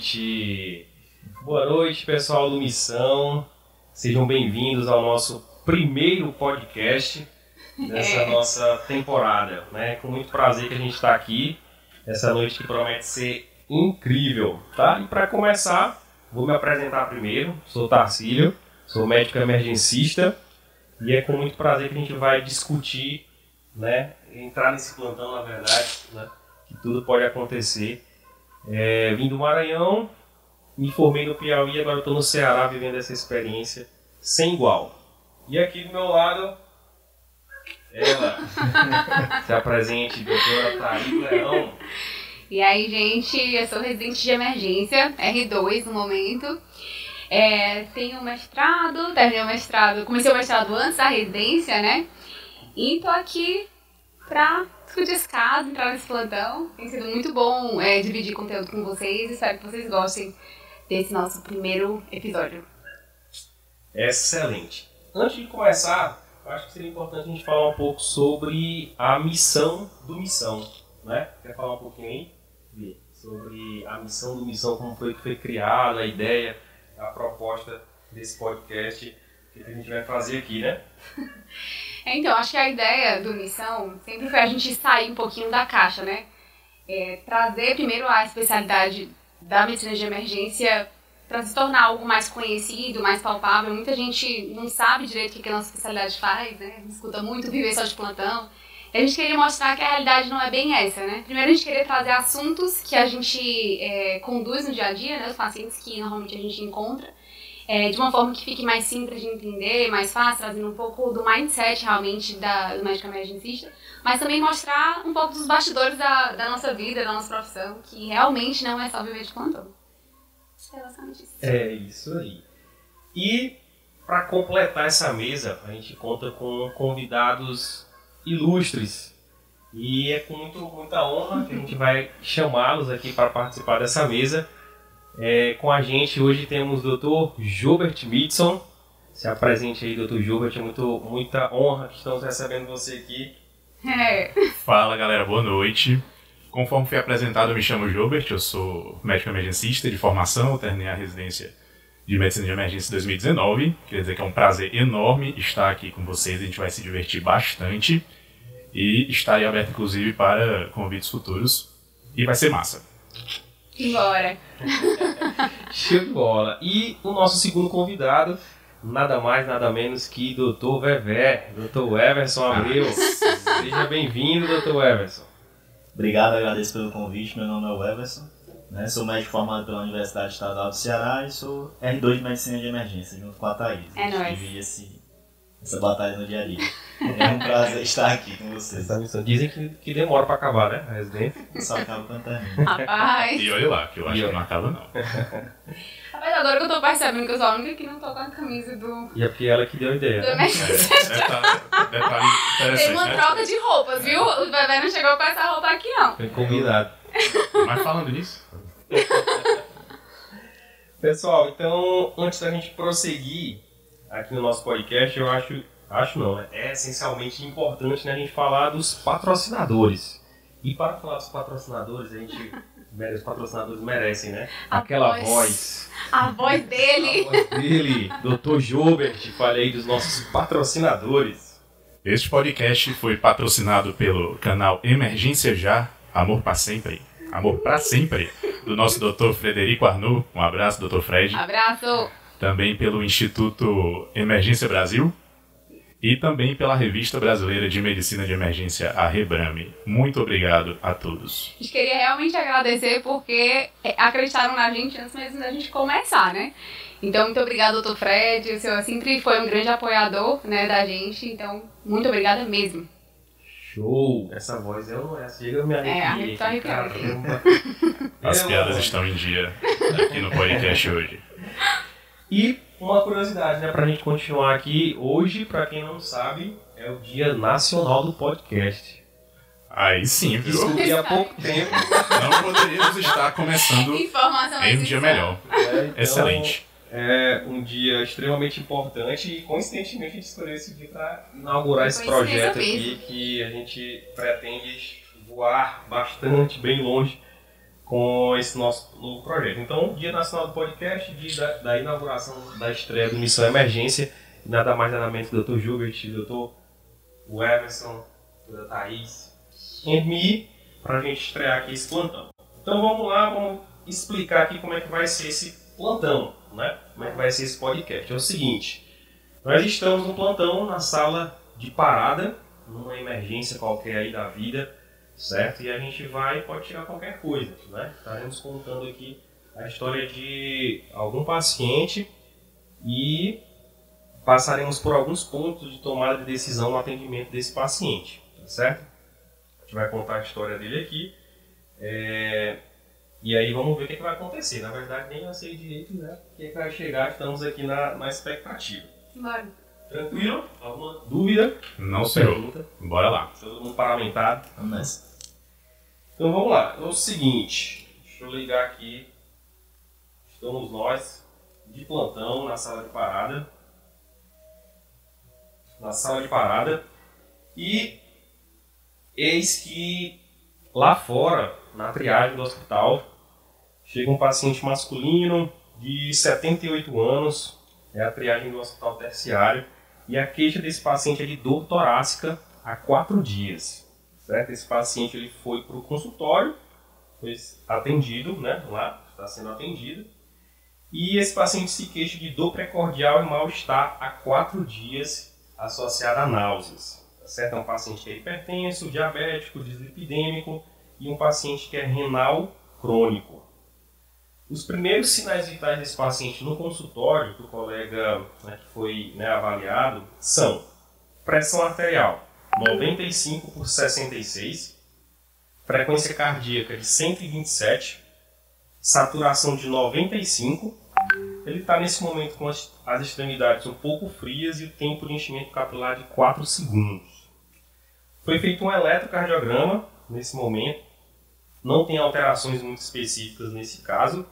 Boa noite! Boa noite, pessoal do Missão. Sejam bem-vindos ao nosso primeiro podcast dessa É. nossa temporada. Né? Com muito prazer que a gente está aqui. Essa noite que promete ser incrível, tá? E para começar, vou me apresentar primeiro. Sou Tarcílio, sou médico emergencista e é com muito prazer que a gente vai discutir, né? Entrar nesse plantão, na verdade, né? Que tudo pode acontecer. É, vim do Maranhão, me formei no Piauí, agora estou no Ceará vivendo essa experiência sem igual. E aqui do meu lado, ela, se apresente, doutora Thaís Leão. E aí, gente, eu sou residente de emergência, R2 no momento. É, tenho mestrado, terminei o mestrado, comecei o mestrado antes da residência, né? E tô aqui pra discutir esse caso, entrar nesse plantão. Tem sido muito bom é, dividir conteúdo com vocês. Espero que vocês gostem desse nosso primeiro episódio. Excelente. Antes de começar, acho que seria importante a gente falar um pouco sobre a missão do Missão, né? Quer falar um pouquinho aí? Vê, Sobre a missão do Missão, como foi que foi criada, a ideia, a proposta desse podcast que a gente vai fazer aqui, né? É, Então, acho que a ideia do Missão sempre foi a gente sair um pouquinho da caixa, né? É, trazer primeiro a especialidade da medicina de emergência para se tornar algo mais conhecido, mais palpável. Muita gente não sabe direito o que a nossa especialidade faz, né? Escuta muito viver só de plantão. E a gente queria mostrar que a realidade não é bem essa, né? Primeiro a gente queria trazer assuntos que a gente é, conduz no dia a dia, né? Os pacientes que normalmente a gente encontra é, de uma forma que fique mais simples de entender, mais fácil, trazendo um pouco do mindset realmente da, do médico emergencista, mas também mostrar um pouco dos bastidores da, da nossa vida, da nossa profissão, que realmente não é só viver de plantão. É isso. É isso aí. E para completar essa mesa, a gente conta com convidados ilustres. E é com muito, muita honra que a gente vai chamá-los aqui para participar dessa mesa. É, com a gente hoje temos o Dr. Gilbert Mitson. Se apresente aí, Dr. Gilbert. É muito, muita honra que estamos recebendo você aqui. É, Fala galera, boa noite. Conforme foi apresentado, eu me chamo Gilbert, eu sou médico emergencista de formação, eu terminei a residência de medicina de emergência em 2019. Queria dizer que é um prazer enorme estar aqui com vocês, a gente vai se divertir bastante e estarei aberto inclusive para convites futuros e vai ser massa. Embora. Show de bola. E o nosso segundo convidado, nada mais, nada menos que Dr. Vevé, Dr. Everson Abreu. Seja bem-vindo, Dr. Everson. Obrigado, agradeço pelo convite. Meu nome é o Everson. Né? Sou médico formado pela Universidade Estadual do Ceará e sou R2 de Medicina de Emergência, junto com a Thaís. É nóis. divide esse, essa batalha no dia a dia. É um prazer estar aqui com vocês. Essa missão. Dizem que, que demora para acabar, né? A residência. Só acaba quando termina. Rapaz, E olha lá, que eu acho E que não acaba não. rapaz, agora que eu tô percebendo que eu sou a única que não tô com a camisa do, E é porque ela que deu a ideia. do né? É, detalhe, Teve interessante, uma né? troca de roupas, viu? O bebê não chegou com essa roupa aqui, não. Foi combinado. Mas falando nisso, Pessoal, então, antes da gente prosseguir aqui no nosso podcast, eu acho, acho não, é essencialmente importante né, a gente falar dos patrocinadores. E para falar dos patrocinadores, a gente, os patrocinadores merecem, né? A Aquela voz. voz. A voz dele. A voz dele, Dr. Gilbert, falei dos nossos patrocinadores. Este podcast foi patrocinado pelo canal Emergência Já, Amor para Sempre, Amor para Sempre, do nosso Dr. Frederico Arnoux, um abraço, Dr. Fred, Abraço. também pelo Instituto Emergência Brasil e também pela Revista Brasileira de Medicina de Emergência, a Rebrame. Muito obrigado a todos. A gente queria realmente agradecer porque é, acreditaram na gente antes mesmo da gente começar, né? Então, muito obrigada, doutor Fred. O senhor sempre foi um grande apoiador né, da gente. Então, muito obrigada mesmo. Show! Essa voz eu não é, chega eu me É, arrepiei. tá arrepiado. caramba. As piadas estão em dia aqui no podcast hoje. E uma curiosidade, né, pra gente continuar aqui, hoje, pra quem não sabe, é o Dia Nacional do Podcast. Aí sim, viu? Descobri há pouco tempo. Não poderíamos estar começando Informação em um dia melhor. né, então, Excelente. É um dia extremamente importante e, coincidentemente, a gente escolheu esse dia para inaugurar esse projeto aqui que a gente pretende voar bastante, bem longe com esse nosso novo projeto. Então, Dia Nacional do Podcast, dia da, da inauguração da estreia do Missão Emergência, nada mais nada menos que o Dr. Gilbert, o Dr. Everson, a Dr. Thaís, e para a gente estrear aqui esse plantão. Então vamos lá, vamos explicar aqui como é que vai ser esse plantão, né? Como é que vai ser esse podcast. É o seguinte, nós estamos no plantão na sala de parada, numa emergência qualquer aí da vida, certo? E a gente vai, pode chegar qualquer coisa, né? Estaremos contando aqui a história de algum paciente e passaremos por alguns pontos de tomada de decisão no atendimento desse paciente, tá certo? A gente vai contar a história dele aqui. É... E aí vamos ver o que, é que, vai acontecer. Na verdade, nem eu sei direito né, o que, é que vai chegar, estamos aqui na, na expectativa. Bora. Tranquilo? Alguma dúvida? Não, senhor. Bora lá. Todo mundo paramentado? Vamos nessa. Então vamos lá. É o seguinte, deixa eu ligar aqui. Estamos nós de plantão na sala de parada. Na sala de parada. E eis que lá fora, na triagem do hospital, chega um paciente masculino de 78 anos. É a triagem do hospital terciário. E a queixa desse paciente é de dor torácica há quatro dias certo? Esse paciente ele foi para o consultório, foi atendido, né? Lá está sendo atendido. E esse paciente se queixa de dor precordial e mal-estar há quatro dias associado a náuseas. Tá certo? É um paciente que é hipertenso, diabético, dislipidêmico e um paciente que é renal crônico. Os primeiros sinais vitais desse paciente no consultório, que o colega né, que foi né, avaliado, são pressão arterial 95 por 66, frequência cardíaca de 127, saturação de 95. Ele está nesse momento com as, as extremidades um pouco frias e o tempo de enchimento capilar de 4 segundos. Foi feito um eletrocardiograma nesse momento, não tem alterações muito específicas nesse caso.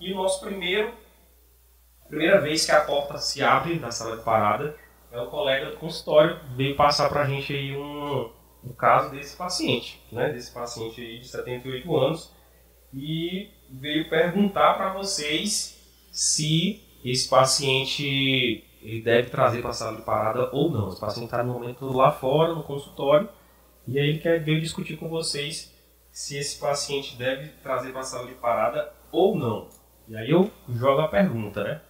E o nosso primeiro, primeira vez que a porta se abre da sala de parada, é o colega do consultório veio passar para a gente aí um, um caso desse paciente, né? Desse paciente aí de 78 anos e veio perguntar para vocês se esse paciente ele deve trazer para a sala de parada ou não. Esse paciente está no momento lá fora, no consultório, e aí ele quer veio discutir com vocês se esse paciente deve trazer para a sala de parada ou não. E aí eu jogo a pergunta, né?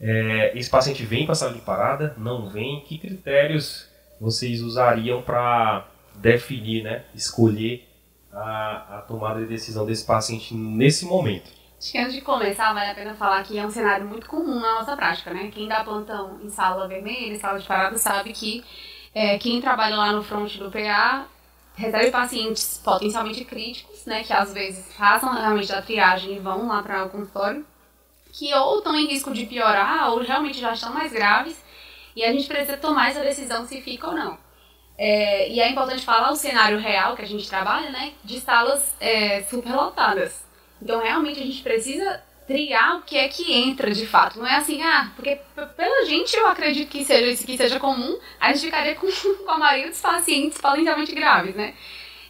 É, esse paciente vem para a sala de parada? Não vem? Que critérios vocês usariam para definir, né, escolher a, a, tomada de decisão desse paciente nesse momento? Acho que antes de começar, vale a pena falar que é um cenário muito comum na nossa prática, né? Quem dá plantão em sala vermelha, sala de parada, sabe que é, quem trabalha lá no front do PA recebe pacientes potencialmente críticos, né? Que às vezes passam realmente da triagem e vão lá para o consultório que ou estão em risco de piorar ou realmente já estão mais graves e a gente precisa tomar essa decisão se fica ou não. É, e é importante falar o cenário real que a gente trabalha, né, de salas é, superlotadas. Então, realmente, a gente precisa triar o que é que entra de fato. Não é assim, ah, porque pela gente eu acredito que seja isso que seja comum, a gente ficaria com, com a maioria dos pacientes potencialmente graves, né?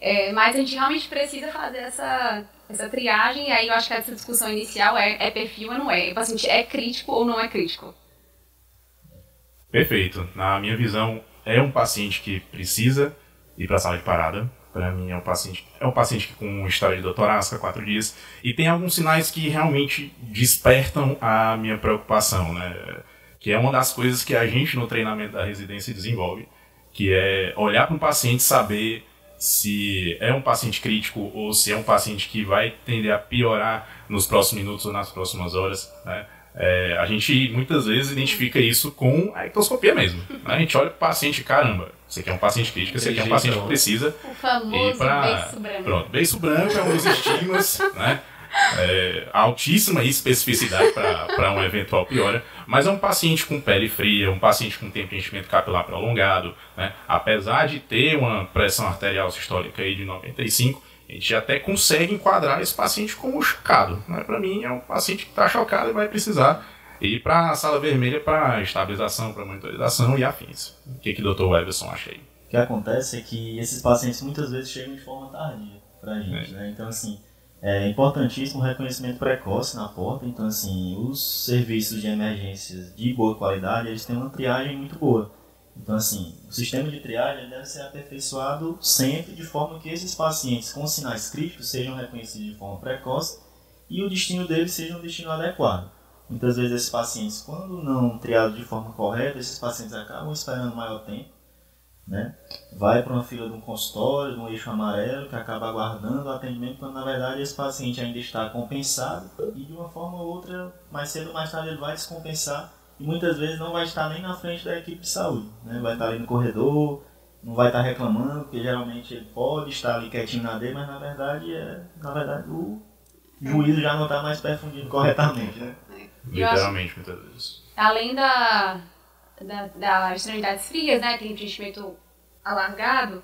É, mas a gente realmente precisa fazer essa, essa triagem, e aí eu acho que essa discussão inicial é, é perfil ou não é. O paciente é crítico ou não é crítico? Perfeito. Na minha visão, é um paciente que precisa ir para a sala de parada. Para mim, é um paciente é um paciente que com um história de doutorasca, quatro dias, e tem alguns sinais que realmente despertam a minha preocupação, né? Que é uma das coisas que a gente no treinamento da residência desenvolve, que é olhar para um paciente saber se é um paciente crítico ou se é um paciente que vai tender a piorar nos próximos minutos ou nas próximas horas. Né? É, a gente muitas vezes identifica isso com a ectoscopia mesmo. Né? A gente olha para o paciente, caramba, você quer um paciente crítico, você quer um paciente que precisa. O famoso pra... beiço branco. Pronto, beiço branco é um dos estigmas, né? É, altíssima especificidade para um eventual piora, mas é um paciente com pele fria, um paciente com tempo de enchimento capilar prolongado, né? apesar de ter uma pressão arterial sistólica aí de 95, a gente até consegue enquadrar esse paciente como chocado. Né? Para mim, é um paciente que está chocado e vai precisar ir para a sala vermelha para estabilização, para monitorização e afins. O que, que o Dr. Everson acha aí? O que acontece é que esses pacientes muitas vezes chegam de forma tardia para a gente. É. Né? Então, assim, É importantíssimo o reconhecimento precoce na porta, então assim, os serviços de emergências de boa qualidade, eles têm uma triagem muito boa. Então assim, o sistema de triagem deve ser aperfeiçoado sempre de forma que esses pacientes com sinais críticos sejam reconhecidos de forma precoce e o destino deles seja um destino adequado. Muitas vezes esses pacientes, quando não triados de forma correta, esses pacientes acabam esperando maior tempo né? Vai para uma fila de um consultório, de um eixo amarelo, que acaba aguardando o atendimento, quando na verdade esse paciente ainda está compensado e de uma forma ou outra, mais cedo ou mais tarde, ele vai descompensar e muitas vezes não vai estar nem na frente da equipe de saúde, né? Vai estar ali no corredor, não vai estar reclamando, porque geralmente ele pode estar ali quietinho na dele, mas na verdade é, na verdade o juízo já não está mais perfundido corretamente, né? Literalmente, muitas vezes. Além da da, das extremidades frias, né? Tem preenchimento alargado.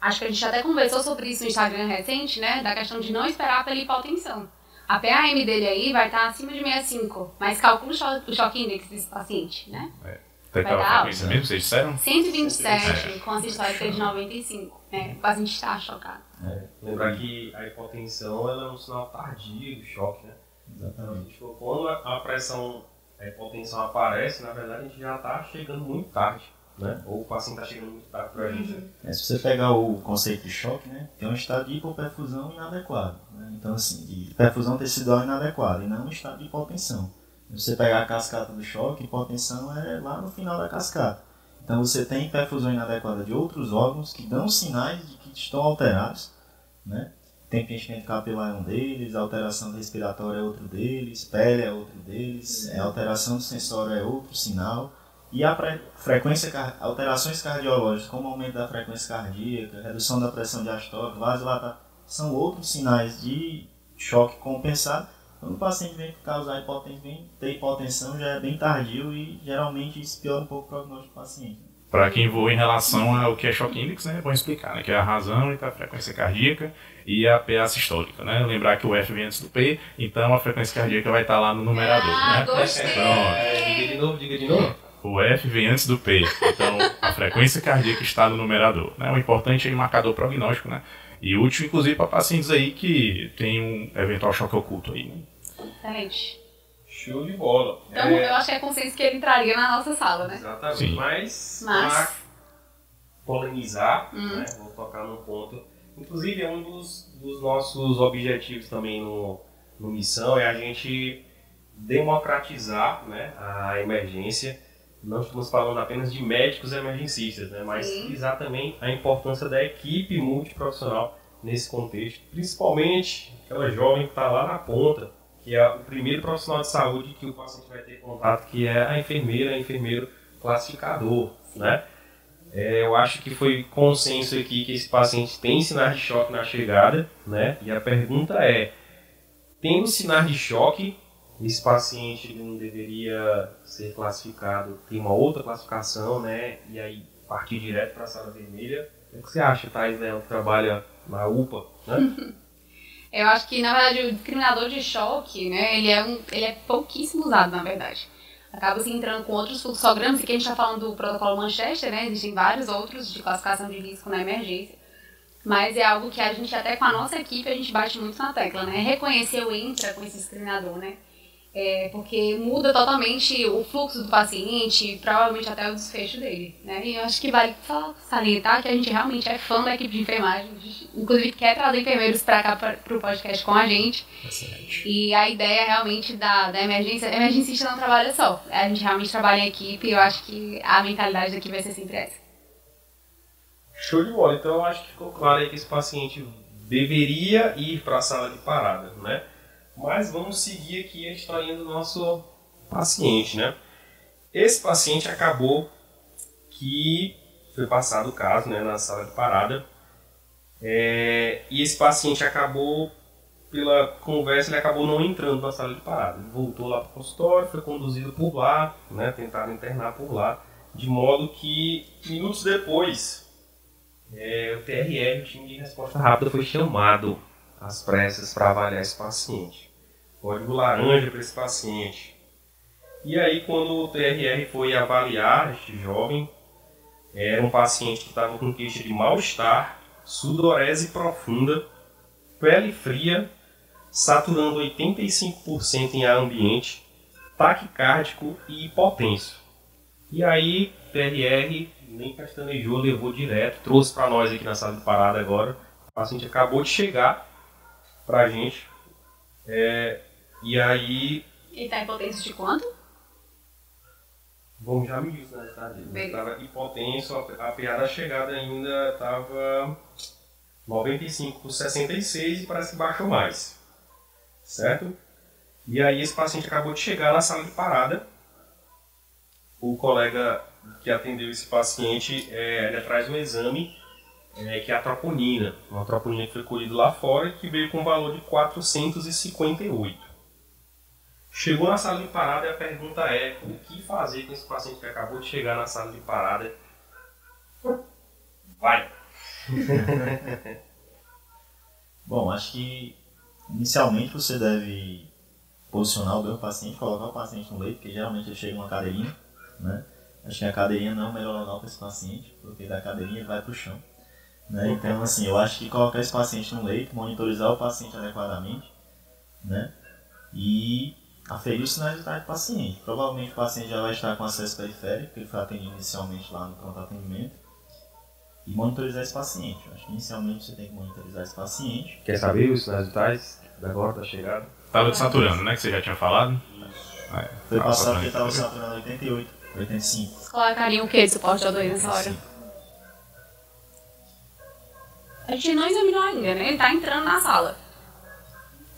Acho que a gente até conversou sobre isso no Instagram recente, né? Da questão de não esperar pela hipotensão. A PAM dele aí vai estar acima de 65, mas calcula o choque index desse paciente, né? É. Tem aquela frequência mesmo, vocês disseram? 127, é. com a sistólica de 95. Né? O paciente está chocado. É. Lembrar que a hipotensão ela é um sinal tardio do choque, né? Exatamente. Tipo, quando a pressão a hipotensão aparece, na verdade a gente já está chegando muito tarde. Né? Ou o paciente está chegando muito tarde para a gente. Uhum. É, se você pegar o conceito de choque, né, tem um estado de hipoperfusão inadequado. Né? Então, assim, de perfusão tecidual inadequada e não um estado de hipotensão. Se você pegar a cascata do choque, hipotensão é lá no final da cascata. Então, você tem perfusão inadequada de outros órgãos que dão sinais de que estão alterados. Né? Tem preenchimento capilar é um deles, alteração respiratória é outro deles, pele é outro deles, é, alteração do sensório é outro sinal. E a frequência, alterações cardiológicas, como aumento da frequência cardíaca, redução da pressão diastólica, vasodilatação, são outros sinais de choque compensado. Quando o paciente vem causar hipotensão, ter hipotensão, já é bem tardio e geralmente isso piora um pouco o prognóstico do paciente. Para quem voa em relação ao que é choque index, né, é bom explicar, né, que é a razão entre a frequência cardíaca e a PA sistólica, né? Lembrar que o F vem antes do P, então a frequência cardíaca vai estar lá no numerador, ah, né? Gostei. É, diga de novo, diga de novo. O F vem antes do P, então a frequência cardíaca está no numerador, né? O importante é o marcador prognóstico, né? E útil, inclusive, para pacientes aí que tem um eventual choque oculto aí, né? Excelente. Show de bola. Então, é... eu acho que é consenso que ele entraria na nossa sala, né? Exatamente. Sim. Mas, Mas... para polemizar, hum. né, vou tocar num ponto. Inclusive, é um dos, dos nossos objetivos também no, no Missão, é a gente democratizar né, a emergência. Não estamos falando apenas de médicos emergencistas, né, mas Sim. exatamente a importância da equipe multiprofissional nesse contexto, principalmente aquela jovem que está lá na ponta, que é o primeiro profissional de saúde que o paciente vai ter contato, que é a enfermeira, enfermeiro classificador, né? É, eu acho que foi consenso aqui que esse paciente tem sinais de choque na chegada, né? E a pergunta é, tendo sinais de choque, esse paciente não deveria ser classificado, tem uma outra classificação, né? E aí partir direto para a sala vermelha. O que você acha, Thais, né? Que trabalha na UPA, né? Eu acho que, na verdade, o discriminador de choque, né, ele é, um, ele é pouquíssimo usado, na verdade. Acaba se entrando com outros fluxogramas, que a gente está falando do protocolo Manchester, né, existem vários outros de classificação de risco na emergência. Mas é algo que a gente, até com a nossa equipe, a gente bate muito na tecla, né? Reconhecer o intra com esse discriminador, né? É, porque muda totalmente o fluxo do paciente, provavelmente até o desfecho dele, né? E eu acho que vale só salientar que a gente realmente é fã da equipe de enfermagem, inclusive quer trazer enfermeiros para cá para o podcast com a gente. Excelente. E a ideia realmente da, da emergência, a emergencista não trabalha só, a gente realmente trabalha em equipe e eu acho que a mentalidade daqui vai ser sempre essa. Show de bola, então eu acho que ficou claro aí que esse paciente deveria ir para a sala de parada, né? Mas vamos seguir aqui a historinha do nosso paciente, né? Esse paciente acabou que foi passado o caso né, na sala de parada. É, e esse paciente acabou, pela conversa, ele acabou não entrando na sala de parada. Ele voltou lá para o consultório, foi conduzido por lá, né, tentaram internar por lá, de modo que minutos depois é, o TRR, o time de resposta rápida, foi chamado às pressas para avaliar esse paciente código laranja para esse paciente. E aí, quando o TRR foi avaliar este jovem, era um paciente que estava com queixa de mal-estar, sudorese profunda, pele fria, saturando 85% em ar ambiente, taquicárdico e hipotenso. E aí, TRR nem castanejou, levou direto, trouxe para nós aqui na sala de parada agora. O paciente acabou de chegar pra gente. É, e aí. Ele tá em potência de quanto? Bom, já me disse, né? Tá, Beleza. estava hipotenso, a a PA da chegada ainda estava 95 por 66 e parece que baixou mais. Certo? E aí esse paciente acabou de chegar na sala de parada. O colega que atendeu esse paciente, é, ele traz um exame é, que é a troponina. Uma troponina que foi colhida lá fora e que veio com um valor de 458. Chegou na sala de parada e a pergunta é o que fazer com esse paciente que acabou de chegar na sala de parada? Vai! Bom, acho que inicialmente você deve posicionar o paciente, colocar o paciente no leito, porque geralmente ele chega numa cadeirinha, né? Acho que a cadeirinha não é o melhor local para esse paciente, porque da cadeirinha ele vai para o chão. Né? Então, assim, eu acho que colocar esse paciente no leito, monitorizar o paciente adequadamente, né? E aferir os sinais vitais do paciente. Provavelmente o paciente já vai estar com acesso periférico, porque ele foi atendido inicialmente lá no pronto atendimento. E monitorizar esse paciente. Eu acho que inicialmente você tem que monitorizar esse paciente. Quer saber os sinais vitais da agora da chegada? Tava saturando, né? Que você já tinha falado. É, Foi tava passado que saturando. estava saturando 88, 85. Vocês colocariam o que de suporte ao 2 nessa hora? A gente não examinou ainda, né? Ele tá entrando na sala.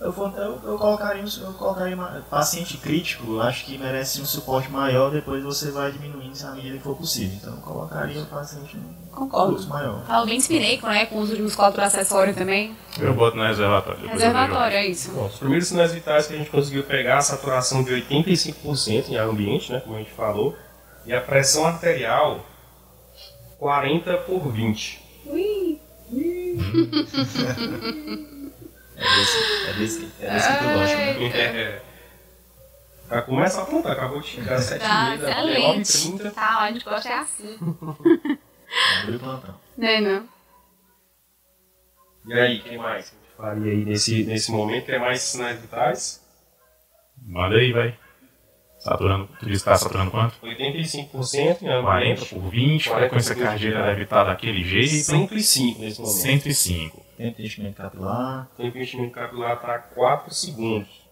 Eu, eu, eu colocaria, um- eu colocaria uma- paciente crítico, eu acho que merece um suporte maior, depois você vai diminuindo à medida que for possível. Então eu colocaria o paciente Concordo. fluxo maior. Falo bem espineco, né? Com uso de musculatura acessória também. Eu boto no reservatório. eu. Reservatório, é isso. Bom, os primeiros sinais vitais que a gente conseguiu pegar, a saturação de 85% em ar ambiente, né, como a gente falou, e a pressão arterial 40 por 20. Ui. Desse, é desse, é desse que eu gosto. Né? É. Já começa a apontar, acabou de chegar às 7h30 Tá, da excelente. 9h30. Tá, a gente gosta é assim. Abriu o plantão. Né, não? E aí, o que mais que a gente faria aí nesse, nesse momento? Tem mais sinais vitais? Manda aí, vai. Saturando, tu disse que tá saturando quanto? 85% em ar 40 ambiente, por 20, 40 frequência por 20. cardíaca deve estar daquele jeito. 105 nesse momento. 105. Tem investimento capilar. O tempo de investimento capilar está 4 segundos.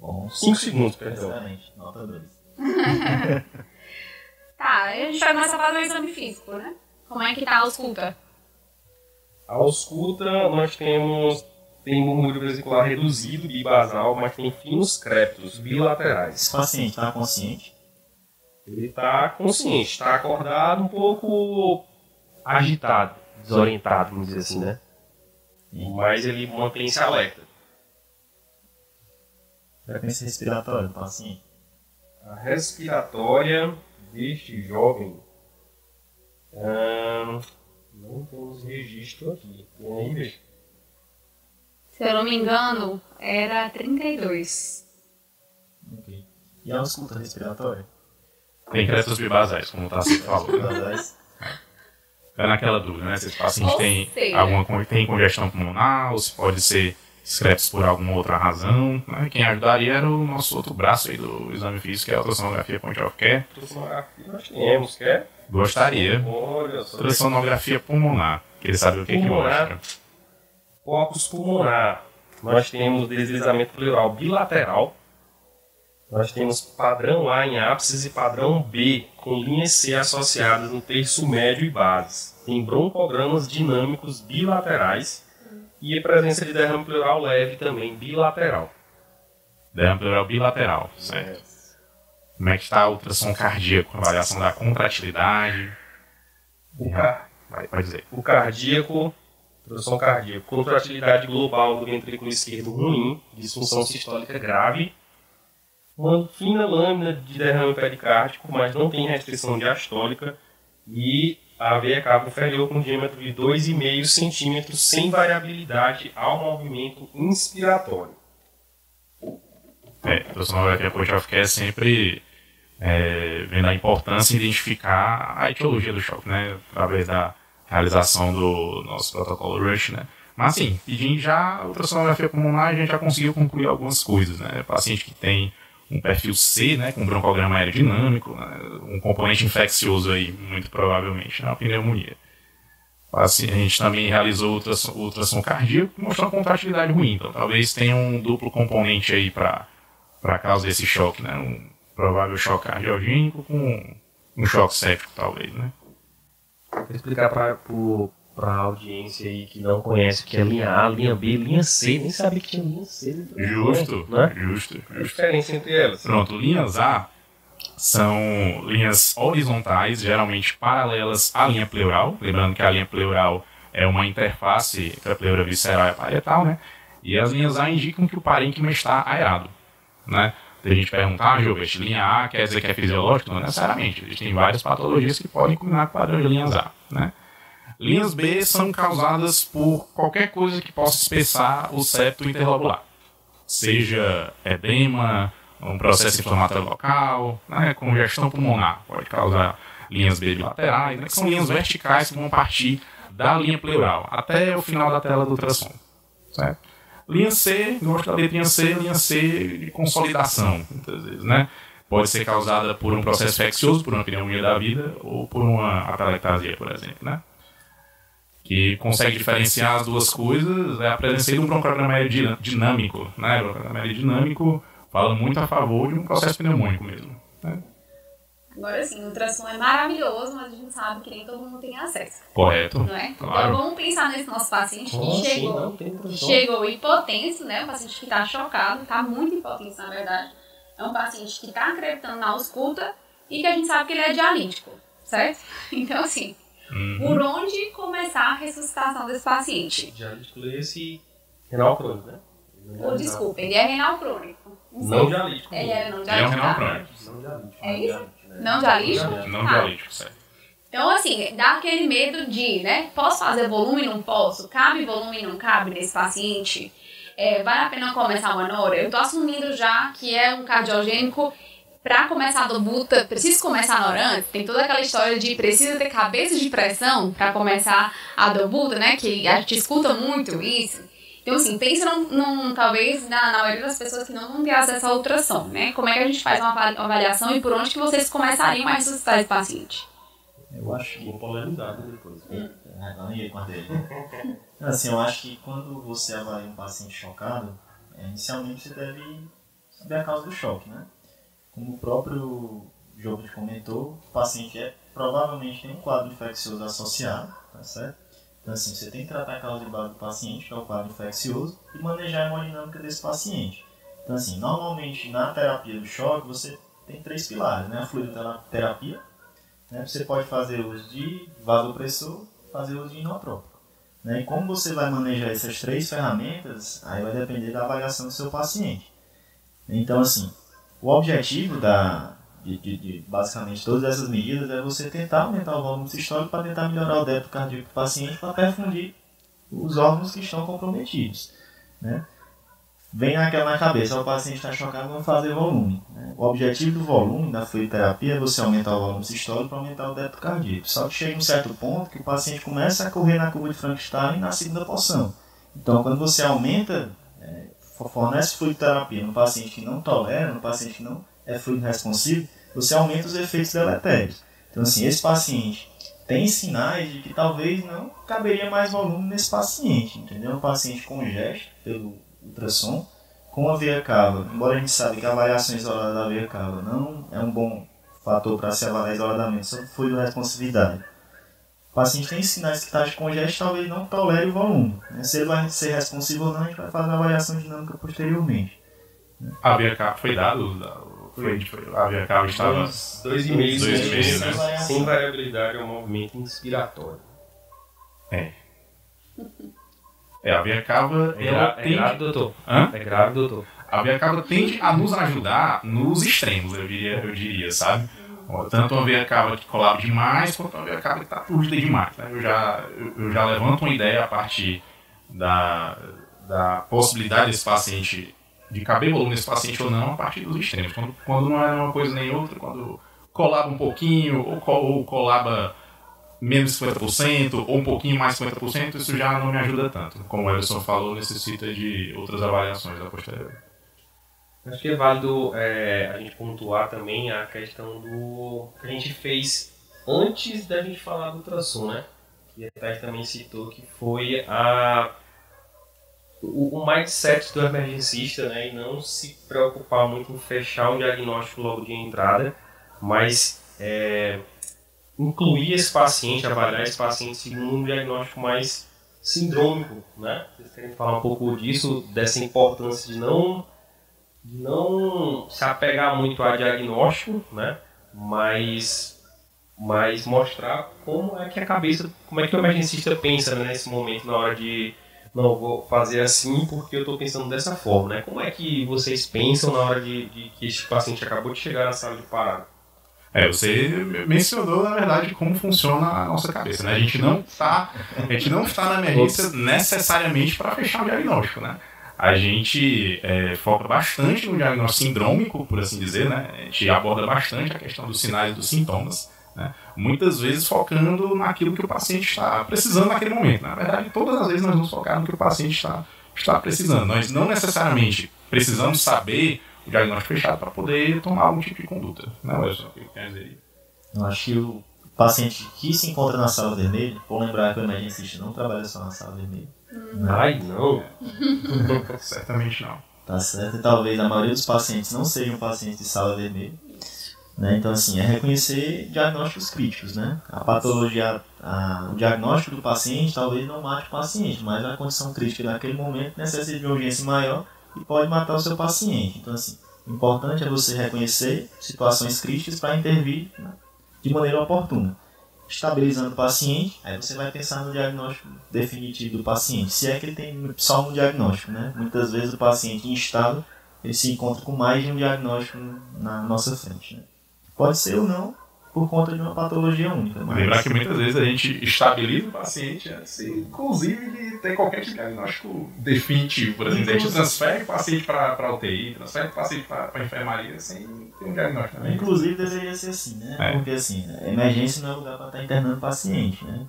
Bom, 5 segundos, perdão. Excelente, nota 2. Tá, a gente vai começar a fazer o exame físico, né? Como é que tá a ausculta? A ausculta, nós temos tem murmúrio vesicular reduzido, bibasal, mas tem finos crépitos bilaterais. Esse paciente está consciente? Ele está consciente, está acordado, um pouco agitado, desorientado, vamos dizer assim, né? Mas ele mantém-se alerta. Frequência respiratória do paciente? A respiratória deste jovem. ahn, não temos registro aqui. Tem aí, bicho? Se eu não me engano, era 32. Ok. E a ausculta respiratória? Tem créditos bibasais, como o Tassi falou. É naquela dúvida, né? Se esse paciente Ou tem seja- alguma tem congestão pulmonar, ou se pode ser excretos por alguma outra razão. Né? Quem ajudaria era o nosso outro braço aí do exame físico, que é a ultrassonografia point of care. Ultrassonografia nós temos, quer? Gostaria. Olha só. Ultrassonografia pulmonar. Queria saber o que, que Pulmonar. mostra. Focus pulmonar. Nós temos deslizamento pleural bilateral. Nós temos padrão A em ápices e padrão B, com linhas C associadas no terço médio e bases. Tem broncogramas dinâmicos bilaterais e a presença de derrame pleural leve também bilateral. Derrame pleural bilateral, certo? Como é que está o ultrassom cardíaco? Avaliação da contratilidade. O, car- Vai, vai dizer. o cardíaco, ultrassom cardíaco, contratilidade global do ventrículo esquerdo ruim, disfunção sistólica grave, uma fina lâmina de derrame pericárdico, mas não tem restrição diastólica, e a veia cava inferior com diâmetro de 2,5 centímetros sem variabilidade ao movimento inspiratório. É, ultrassonografia point of care sempre é, vendo a importância de identificar a etiologia do choque, né? Através da realização do nosso protocolo RUSH, né? Mas assim, pedindo já ultrassonografia pulmonar, a gente já conseguiu concluir algumas coisas, né? Paciente que tem um perfil C, né, com broncograma aerodinâmico, né, um componente infeccioso aí, muito provavelmente, na pneumonia. Assim, a gente também realizou ultrassom, ultrassom cardíaco, mostrou uma contratilidade ruim, então talvez tenha um duplo componente aí para causa desse choque, né, um provável choque cardiogênico com um choque séptico, talvez, né. Vou explicar para para a audiência aí que não conhece o que é linha A, linha B, linha C, nem sabe que tinha linha C. Justo, né? justo, justo. A diferença entre elas. Pronto, linhas A são linhas horizontais, geralmente paralelas à linha pleural. Lembrando que a linha pleural é uma interface entre a pleura visceral e a parietal, né? E as linhas A indicam que o parênquima está aerado, né? Tem a gente perguntar, ah, Gilbert, linha A quer dizer que é fisiológico? Não necessariamente. Existem várias patologias que podem culminar com padrões de linhas A, né? Linhas B são causadas por qualquer coisa que possa espessar o septo interlobular. Seja edema, um processo inflamatório local, né, congestão pulmonar, pode causar linhas B bilaterais, né, que são linhas verticais que vão partir da linha pleural até o final da tela do ultrassom. Certo? Linha C, gosto da letrinha C, linha C de consolidação, muitas vezes, né? Pode ser causada por um processo infeccioso, por uma pneumonia da vida ou por uma atelectasia, por exemplo, né? Que consegue diferenciar as duas coisas é a presença de um broncograma dinâmico. Né? O broncograma dinâmico fala muito a favor de um processo pneumônico mesmo. Né? Agora sim, o ultrassom é maravilhoso, mas a gente sabe que nem todo mundo tem acesso. Correto. Não é? Claro. Então vamos pensar nesse nosso paciente que chegou, ultrassom? chegou hipotenso, né? Um paciente que está chocado, está muito hipotenso na verdade. É um paciente que está acreditando na ausculta e que a gente sabe que ele é dialítico, certo? Então assim, Uhum. por onde começar a ressuscitação desse paciente? Dialítico esse renal crônico, né? Ou desculpa, ele é renal crônico. sei. Não dialítico. Ele era não Ele é um dialítico. renal crônico. Não dialítico. É isso? né? Não dialítico? Não Ah. dialítico, certo. Então, assim, dá aquele medo de, né? Posso fazer volume, não posso? Cabe volume, não cabe nesse paciente? É, vale a pena começar uma nora? Eu tô assumindo já que é um cardiogênico. Pra começar a dobuta, preciso começar a nora antes? Tem toda aquela história de precisa ter cabeça de pressão pra começar a dobuta, né? Que a gente escuta muito isso. Então, assim, pensa num, num- talvez na, na maioria das pessoas que não vão ter acesso à ultrassom, né? Como é que a gente faz uma avali- avaliação e por onde que vocês começariam a ressuscitar esse paciente? Eu acho que Vou polemizar depois. Ah, não ia com a dele. Assim, eu acho que quando você avalia um paciente chocado, é, inicialmente você deve saber a causa do choque, né? Como o próprio Jobert comentou, o paciente é, provavelmente tem um quadro infeccioso associado, tá certo? Então, assim, você tem que tratar a causa de base do paciente, que é o quadro infeccioso, e manejar a hemodinâmica desse paciente. Então, assim, normalmente na terapia do choque, você tem três pilares, né? A fluidoterapia, né? Você pode fazer uso de vasopressor, fazer uso de inotrópico. Né? E como você vai manejar essas três ferramentas, aí vai depender da avaliação do seu paciente. Então, assim, o objetivo da, de, de- de basicamente todas essas medidas é você tentar aumentar o volume sistólico para tentar melhorar o débito cardíaco do paciente para perfundir os órgãos que estão comprometidos. Né? Vem naquela na cabeça, o paciente está chocado, vamos fazer volume. né? O objetivo do volume da fluidoterapia é você aumentar o volume sistólico para aumentar o débito cardíaco. Só que chega um certo ponto que o paciente começa a correr na curva de Frankenstein na segunda porção. Então, quando você aumenta, é, fornece fluidoterapia no paciente que não tolera, no paciente que não é fluido responsivo, você aumenta os efeitos deletérios. Então, assim, esse paciente tem sinais de que talvez não caberia mais volume nesse paciente, entendeu? Um paciente com gesto pelo ultrassom, com a veia cava. Embora a gente saiba que a avaliação isolada da veia cava não é um bom fator para se avaliar isoladamente sobre fluido responsividade. O paciente tem sinais que está com gesto, talvez não tolere o volume. né? Se ele vai ser responsivo ou não, a gente vai fazer a avaliação dinâmica posteriormente. A via cava foi dado, foi, foi, a via cava estava... Dois, dois e meio, Dois e meio, sem, né? sem variabilidade ao movimento inspiratório. É, a via cava, É, ela é tende... grave, doutor. Hã? É grave, doutor. A veia cava tende a nos ajudar nos extremos, eu diria, eu diria sabe? Tanto uma veia cava que colaba demais, quanto uma veia cava que está turgida demais. né? Eu, já, eu, eu já levanto uma ideia a partir da, da possibilidade desse paciente, de caber volume nesse paciente ou não, a partir dos extremos. Quando, quando não é uma coisa nem outra, quando colaba um pouquinho, ou, co- ou colaba menos 50% ou um pouquinho mais 50%, isso já não me ajuda tanto. Como o Everson falou, necessita de outras avaliações da posteriori. Acho que é válido é, a gente pontuar também a questão do que a gente fez antes da gente falar do ultrassom, né? Que a Thais também citou que foi a o, o mindset do emergencista, né? E não se preocupar muito em fechar o diagnóstico logo de entrada, mas é, incluir esse paciente, avaliar esse paciente segundo um diagnóstico mais sindrômico, né? Vocês querem falar um pouco disso, dessa importância de não de não se apegar muito a diagnóstico, né? Mas, mas mostrar como é que a cabeça, como é que o emergencista pensa né, nesse momento na hora de não vou fazer assim porque eu estou pensando dessa forma, né? Como é que vocês pensam na hora de, de que este paciente acabou de chegar na sala de parada? É, você mencionou, na verdade, como funciona a nossa cabeça, né? A gente não está, a gente não está na emergência necessariamente para fechar o diagnóstico, né? A gente é, foca bastante no diagnóstico sindrômico, por assim dizer, né? A gente aborda bastante a questão dos sinais e dos sintomas, né? muitas vezes focando naquilo que o paciente está precisando naquele momento. Na verdade, todas as vezes nós vamos focar no que o paciente está, está precisando. Nós não necessariamente precisamos saber o diagnóstico fechado para poder tomar algum tipo de conduta. Né, Wilson? O que quer dizer Eu acho que o paciente que se encontra na sala vermelha, por lembrar que o emergencista não trabalha só na sala vermelha. Ai, não. Certamente não. Tá certo? E talvez a maioria dos pacientes não sejam pacientes de sala vermelha. Né? Então, assim, é reconhecer diagnósticos críticos, né? A patologia, a, o diagnóstico do paciente talvez não mate o paciente, mas a condição crítica naquele momento necessita de uma urgência maior e pode matar o seu paciente. Então, assim, o importante é você reconhecer situações críticas para intervir né, de maneira oportuna estabilizando o paciente, aí você vai pensar no diagnóstico definitivo do paciente, se é que ele tem só um diagnóstico, né? Muitas vezes o paciente em estado, ele se encontra com mais de um diagnóstico na nossa frente, né? Pode ser ou não, por conta de uma patologia única. Mas... Lembrar que muitas vezes a gente estabiliza o paciente antes, inclusive, de ter qualquer tipo diagnóstico definitivo. Por exemplo, a gente transfere o paciente para UTI, transfere o paciente para a enfermaria sem ter um diagnóstico também. Inclusive, deveria ser assim, né? É. Porque, assim, emergência não é lugar para estar internando o paciente, né?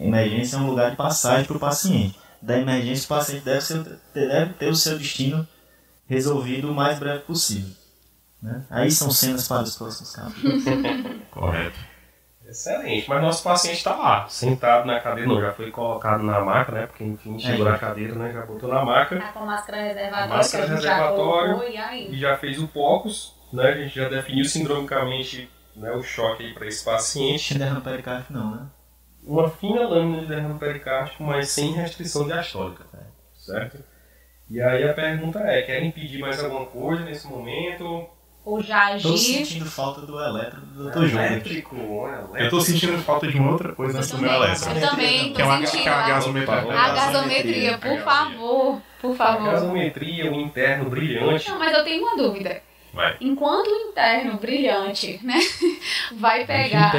Emergência é um lugar de passagem para o paciente. Da emergência, o paciente deve, ser, deve ter o seu destino resolvido o mais breve possível. Né? Aí são cenas para os próximos capítulos. Correto. Excelente, mas nosso paciente está lá, sentado na cadeira, não, já foi colocado na maca, né? Porque enfim, chegou é. na cadeira, né? Já botou na maca. Tá com máscara reservatória, máscara reservatória já, e, já fez o POCUS, né? A gente já definiu sindromicamente né, o choque para esse paciente. Derrame pericárdico não, né? Uma fina lâmina de derrame pericárdico, mas sem restrição diastólica, certo? E aí a pergunta é, querem pedir mais alguma coisa nesse momento? Ou já agir. Tô sentindo falta do elétrico do Dr. Elétrico, elétrico. Eu tô sentindo falta de uma outra coisa antes do meu elétrico. Eu também tô que é uma, sentindo. Que é a gasometria. A gasometria, por favor. Por favor. A gasometria, o interno brilhante. Não, mas eu tenho uma dúvida. Vai. Enquanto o interno brilhante, né, vai pegar,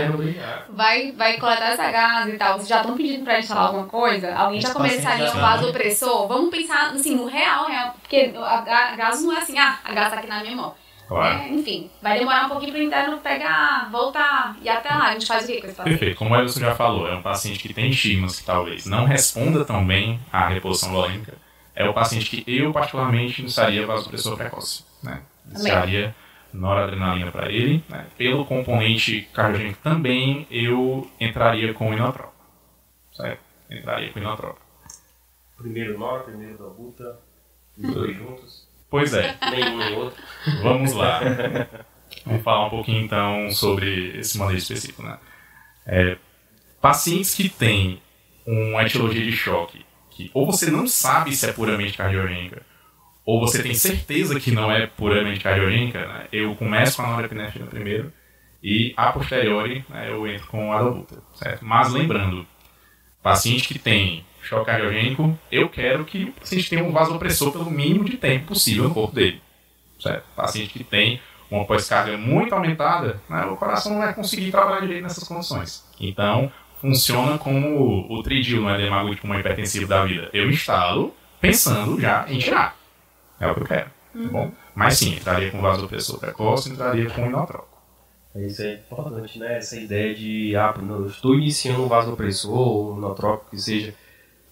vai, vai coletar essa gás e tal, vocês já estão pedindo pra instalar alguma coisa? Alguém já começaria um vasopressor? Vamos pensar, assim, no real, real, porque a gás não é assim, ah, a gás tá aqui na minha mão. Claro. É, enfim, vai demorar um pouquinho para o interno pegar, voltar e até lá a gente faz o que com esse paciente? Perfeito. Como o Edson já falou, é um paciente que tem estigmas que talvez não responda tão bem à reposição volêmica. É o paciente que eu, particularmente, iniciaria vasopressor precoce. Né? Iniciaria noradrenalina para ele. Né? Pelo componente cardiogênico também, eu entraria com inotrópico. Certo? Entraria com inotrópico. Primeiro nora, primeiro da buta, os dois juntos. Pois é. Nenhum nem outro. Vamos lá. Vamos falar um pouquinho então sobre esse manejo específico. Né? É, pacientes que têm uma etiologia de choque, que ou você não sabe se é puramente cardiogênica, ou você tem certeza que não é puramente cardiogênica, né? eu começo com a norepinefrina primeiro e a posteriori né, eu entro com a adulta, certo? Mas lembrando, paciente que tem choque cardiogênico, eu quero que o paciente tenha um vasopressor pelo mínimo de tempo possível no corpo dele. Certo? Paciente que tem uma pós-carga muito aumentada, né, o coração não vai conseguir trabalhar direito nessas condições. Então, funciona como o tridil no edema agudo uma hipertensivo da vida. Eu instalo pensando já em tirar. É o que eu quero. Tá bom? Mas sim, entraria com vasopressor precoce, entraria com inotrópico. Isso é importante, né? Essa ideia de, ah, eu estou iniciando um vasopressor, um inotrópico, que seja,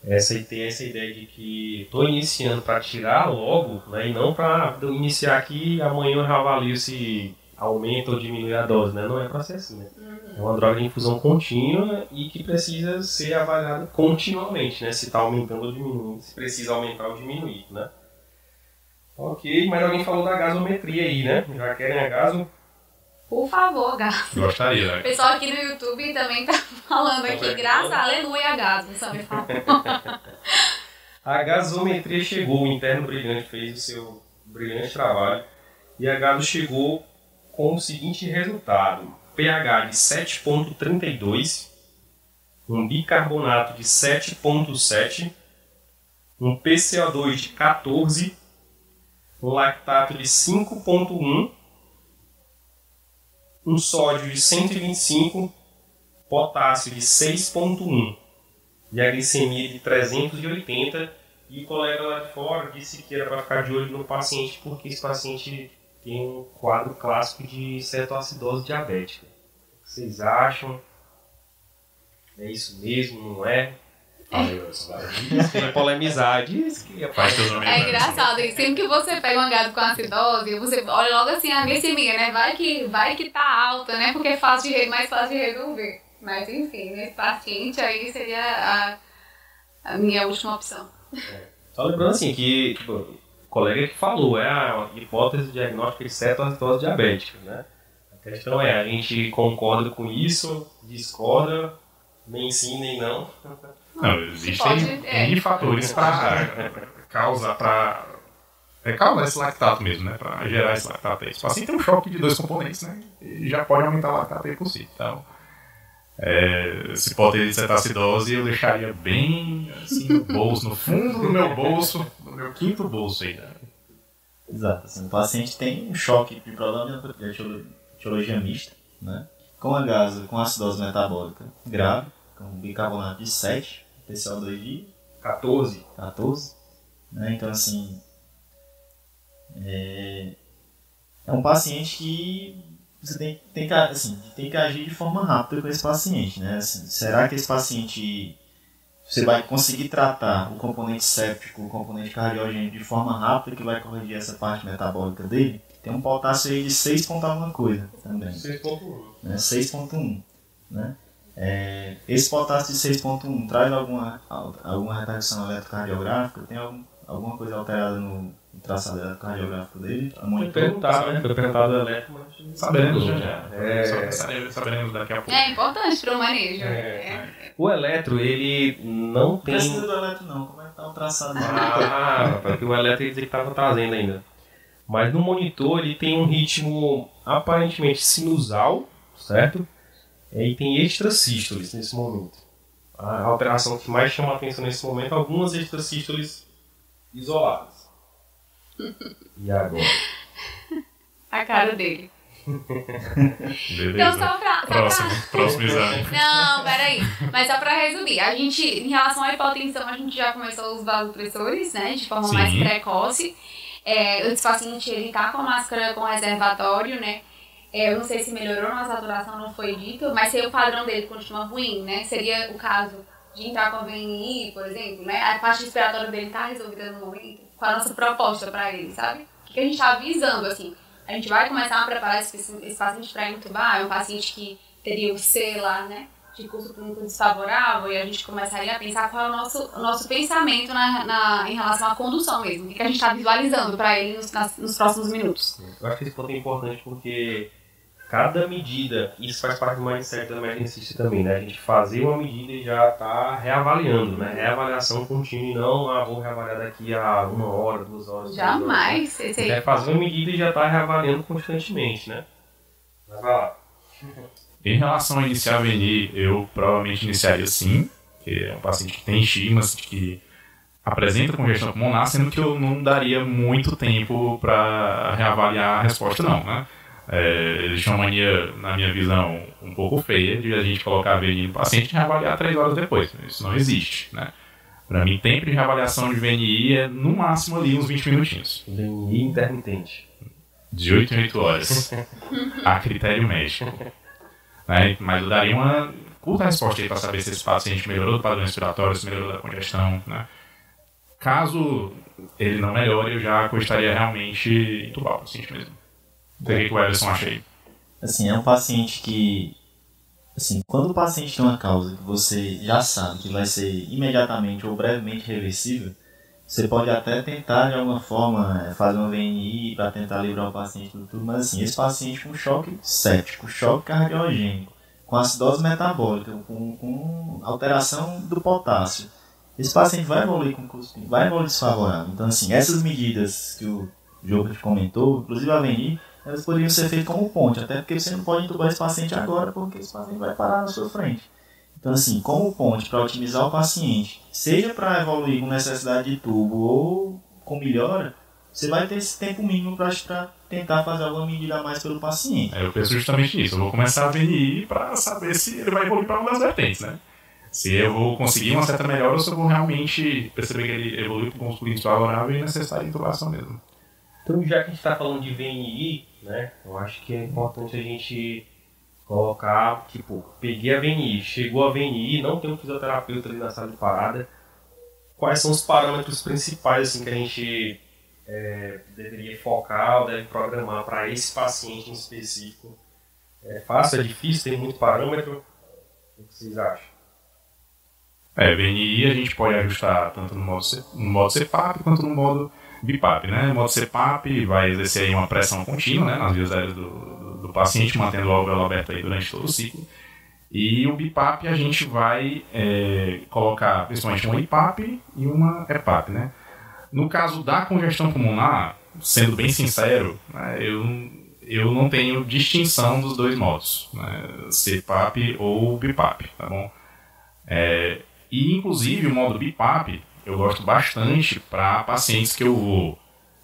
essa, ter essa ideia de que estou iniciando para tirar logo, né? E não para iniciar aqui e amanhã eu já avalio se aumenta ou diminui a dose, né? Não é para ser assim, né? É uma droga de infusão contínua e que precisa ser avaliada continuamente, né? Se está aumentando ou diminuindo, se precisa aumentar ou diminuir, né? Ok, mas alguém falou da gasometria aí, né? Já querem a gaso? Por favor, Gato. Gostaria, né? O pessoal aqui no YouTube também tá falando aqui, graças a aleluia, Gato. Só me fala. a gasometria chegou, o interno brilhante fez o seu brilhante trabalho e a Gaso chegou com o seguinte resultado: pH de 7,32, um bicarbonato de 7,7, um PCO2 de 14, um lactato de 5,1 um sódio de 125, potássio de 6,1 e a glicemia de 380. E o colega lá de fora disse que era para ficar de olho no paciente porque esse paciente tem um quadro clássico de cetoacidose diabética. O que vocês acham? É isso mesmo, não é? Aí, disse que ia polemizar, disse que ia Faz teus É engraçado, e sempre que você pega um gado com acidose, você olha logo assim a glicemia, né? Vai que, vai que tá alta, né? Porque é fácil de, mais fácil de resolver. Mas enfim, nesse paciente aí seria a, a minha última opção. É. Só lembrando assim que tipo, o colega que falou, é a hipótese diagnóstica de cetoacidose diabética, né? A questão é, a gente concorda com isso, discorda, nem sim, nem não. Não, existem é. N fatores para causar, para é, causar esse lactato mesmo, né? Para gerar esse lactato aí. Se o paciente tem um choque de dois componentes, né? Já pode aumentar o lactato aí por si. Então, é, essa hipótese de cetacidose eu deixaria bem assim no bolso, no fundo do meu bolso, no meu quinto bolso aí, né? Exato. Assim, o paciente tem um choque de problema de etiologia mista, né? Com a gasa, com acidose metabólica grave, com bicarbonato de 7, PCO2 de 14. 14. Né? Então, assim, é, é um paciente que você tem, tem, que, assim, tem que agir de forma rápida com esse paciente. Né? Assim, será que esse paciente você vai conseguir tratar o componente séptico, o componente cardiogênico de forma rápida que vai corrigir essa parte metabólica dele? Tem um potássio aí de 6 ponto alguma coisa também. 6.1. Né? 6.1. Né? É, esse potássio de 6.1 traz alguma, alguma retardação eletrocardiográfica? Tem algum, alguma coisa alterada no, traçado eletrocardiográfico dele? Foi perguntado, né? Foi perguntado o eletro, mas sabemos já. É, saberemos daqui a pouco. É importante para o manejo. É. O eletro, ele não tem... Não precisa do eletro não, como é que tá o traçado dele? Ah, porque o eletro que estava trazendo ainda. Mas no monitor ele tem um ritmo aparentemente sinusal, certo? E tem extrasístoles nesse momento. A alteração que mais chama a atenção nesse momento é algumas extrasístoles isoladas. E agora? A cara dele. Beleza. Então, só pra. Só Próximo, pra... próximo exame. Não, peraí. Mas só pra resumir, a gente, em relação à hipotensão, a gente já começou os vasopressores, né? De forma Sim. mais precoce. É, esse paciente, ele tá com a máscara com reservatório, né? É, eu não sei se melhorou na saturação, não foi dito, mas se o padrão dele continua ruim, né? Seria o caso de entrar com a VNI, por exemplo, né? A parte respiratória dele tá resolvida no momento, com a nossa proposta pra ele, sabe? O que a gente tá avisando, assim? A gente vai começar a preparar esse, esse paciente para intubar, é um paciente que teria o C lá, né? De curso clínico desfavorável, e a gente começaria a pensar qual é o nosso, o nosso pensamento na, na, em relação à condução mesmo. O que a gente está visualizando para ele nos, nas, nos próximos minutos. Eu acho que esse ponto é importante porque cada medida, isso faz parte do mindset da emergencista também, né? A gente fazer uma medida e já tá reavaliando, né? Reavaliação contínua e não, ah, vou reavaliar daqui a uma hora, duas horas. horas. Jamais. Esse aí. É fazer uma medida e já tá reavaliando constantemente, né? Mas vai lá. Em relação a iniciar a VNI, eu provavelmente iniciaria sim, que é um paciente que tem estigmas, que apresenta congestão pulmonar, sendo que eu não daria muito tempo para reavaliar a resposta não, né? É, existe uma mania, na minha visão, um pouco feia de a gente colocar a VNI no paciente e reavaliar três horas depois. Isso não existe, né? Para mim, tempo de reavaliação de VNI é no máximo ali uns 20 minutinhos. VNI intermitente. de 8 em 8 horas, a critério médico. Né? Mas eu daria uma curta resposta aí para saber se esse paciente melhorou do padrão respiratório, se melhorou da congestão. Né? Caso ele não melhore, eu já gostaria realmente entubar o paciente mesmo. O que, o Everson acha aí? Assim, é um paciente que. Assim, quando o paciente tem uma causa que você já sabe que vai ser imediatamente ou brevemente reversível, você pode até tentar de alguma forma fazer uma VNI para tentar livrar o paciente do tudo, mas assim, esse paciente com choque séptico, choque cardiogênico, com acidose metabólica, com, com alteração do potássio, esse paciente vai evoluir com custo, vai evoluir desfavorável. Então, assim, essas medidas que o Jogert comentou, inclusive a VNI, elas poderiam ser feitas como ponte, até porque você não pode entubar esse paciente agora, porque esse paciente vai parar na sua frente. Então, assim, como ponte para otimizar o paciente, seja para evoluir com necessidade de tubo ou com melhora, você vai ter esse tempo mínimo para tentar fazer alguma medida a mais pelo paciente. É, eu penso justamente nisso. Eu vou começar a VNI para saber se ele vai evoluir para uma das vertentes, né? Se eu vou conseguir uma certa melhora ou se eu vou realmente perceber que ele evoluiu para um músculo desfavorável e necessitar de intubação mesmo. Então, já que a gente está falando de VNI, né, eu acho que é importante a gente colocar, tipo, peguei a VNI, chegou a VNI, não tem um fisioterapeuta ali na sala de parada, quais são os parâmetros principais assim, que a gente é, deveria focar ou deve programar para esse paciente em específico? É fácil, é difícil, tem muito parâmetro? O que vocês acham? É, VNI a gente pode ajustar tanto no modo, no modo quanto no modo BIPAP, né? Modo CPAP vai exercer uma pressão contínua né, nas vias aéreas do, do, do paciente, mantendo o alvéolo aberto aí durante todo o ciclo. E o BIPAP a gente vai é, colocar principalmente uma IPAP e uma EPAP, né? No caso da congestão pulmonar, sendo bem sincero, né, eu, eu não tenho distinção dos dois modos, né, CPAP ou BIPAP, tá bom? É, e inclusive o modo BIPAP eu gosto bastante para pacientes que eu vou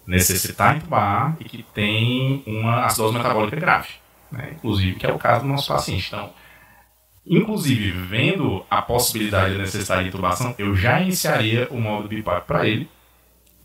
necessitar entubar e que tem uma acidose metabólica grave, né? inclusive que é o caso do nosso paciente. Então, inclusive vendo a possibilidade de necessitar de intubação, eu já iniciaria o modo BIPAP para ele,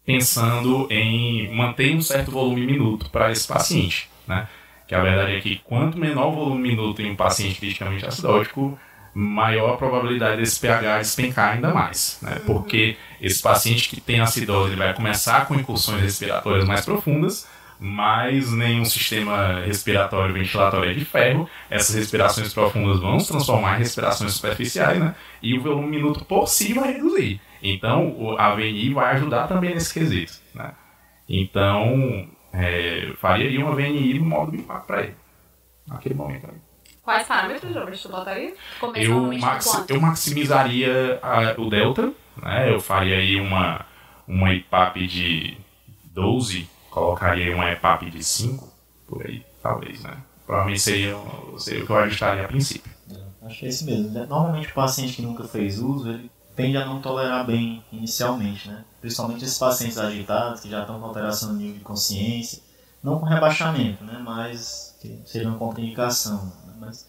pensando em manter um certo volume minuto para esse paciente, né? Que a verdade é que quanto menor o volume minuto em um paciente criticamente acidótico, maior a probabilidade desse pH despencar ainda mais, né? Porque esse paciente que tem acidose ele vai começar com incursões respiratórias mais profundas, mas nenhum sistema respiratório ventilatório é de ferro, essas respirações profundas vão se transformar em respirações superficiais, né? E o volume minuto por si vai reduzir. Então, a VNI vai ajudar também nesse quesito, né? Então, é, faria uma VNI no modo BIPAC para ele, naquele momento ali. Quais parâmetros, Robert, tu botaria? Eu, max, eu maximizaria a, o delta, né? Eu faria aí uma, uma EPAP de 12, colocaria uma EPAP de 5, por aí, talvez, né? Provavelmente seria, seria o que eu ajustaria a princípio. É, acho que é isso mesmo. Normalmente o paciente que nunca fez uso, ele tende a não tolerar bem inicialmente, né? Principalmente esses pacientes agitados, que já estão com alteração no nível de consciência, não com rebaixamento, né? Mas seria uma contraindicação. Né? Mas,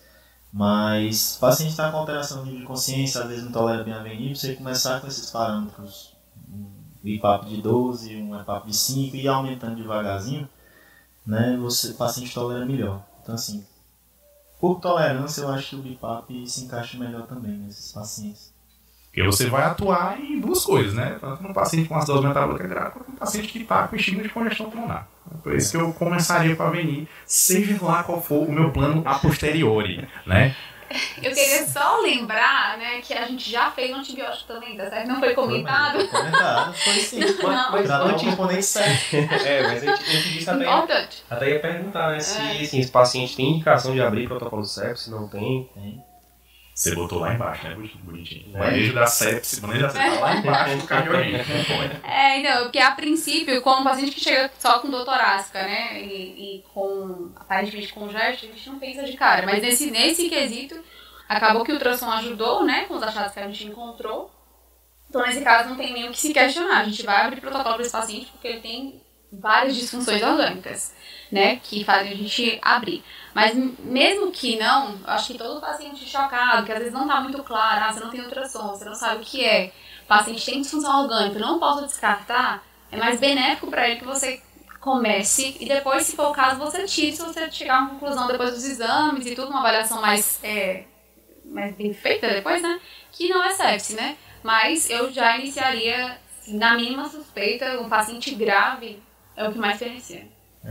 mas paciente está com alteração de consciência, às vezes não tolera bem a VNI, você começar com esses parâmetros, um IPAP de 12, um IPAP de 5 e aumentando devagarzinho, né? Você, o paciente tolera melhor. Então assim, por tolerância eu acho que o BIPAP se encaixa melhor também nesses pacientes. Porque você vai atuar em duas coisas, né? Tanto no paciente com acidose metabólica grave, quanto no paciente que está com estigma de congestão pulmonar. Por isso que eu começaria com a VNI, seja lá qual for o meu plano a posteriori, né? Eu queria só lembrar, né, que a gente já fez um antibiótico também, tá certo? Não foi comentado? Foi comentado, foi sim. Não. Mas antes... componente 7. É, mas a gente, disse até, Importante. até ia perguntar, né, se É. assim, esse paciente tem indicação de abrir protocolo sepsis, se não tem. Tem. Você botou lá embaixo, né? Bonitinho. O É. manejo da sepsis, o manejo da sepsis tá lá embaixo do cardiologista. É, então, porque a princípio, com um paciente que chega só com dor torácica, né, e, e com aparentemente com gesto, a gente não pensa de cara. Mas nesse, nesse quesito, acabou que o ultrassom ajudou, né, com os achados que a gente encontrou. Então, nesse caso, não tem nem o que se questionar. A gente vai abrir protocolo para esse paciente porque ele tem várias disfunções orgânicas, né, que fazem a gente abrir. Mas mesmo que não, acho que todo paciente chocado, que às vezes não tá muito claro, ah, você não tem ultrassom, você não sabe o que é, o paciente tem disfunção orgânica, não posso descartar, é mais benéfico para ele que você comece e depois, se for o caso, você tire se você chegar a uma conclusão depois dos exames e tudo, uma avaliação mais, é, mais bem feita depois, né? Que não é sepse, né? Mas eu já iniciaria, na mínima suspeita, um paciente grave é o que mais beneficia.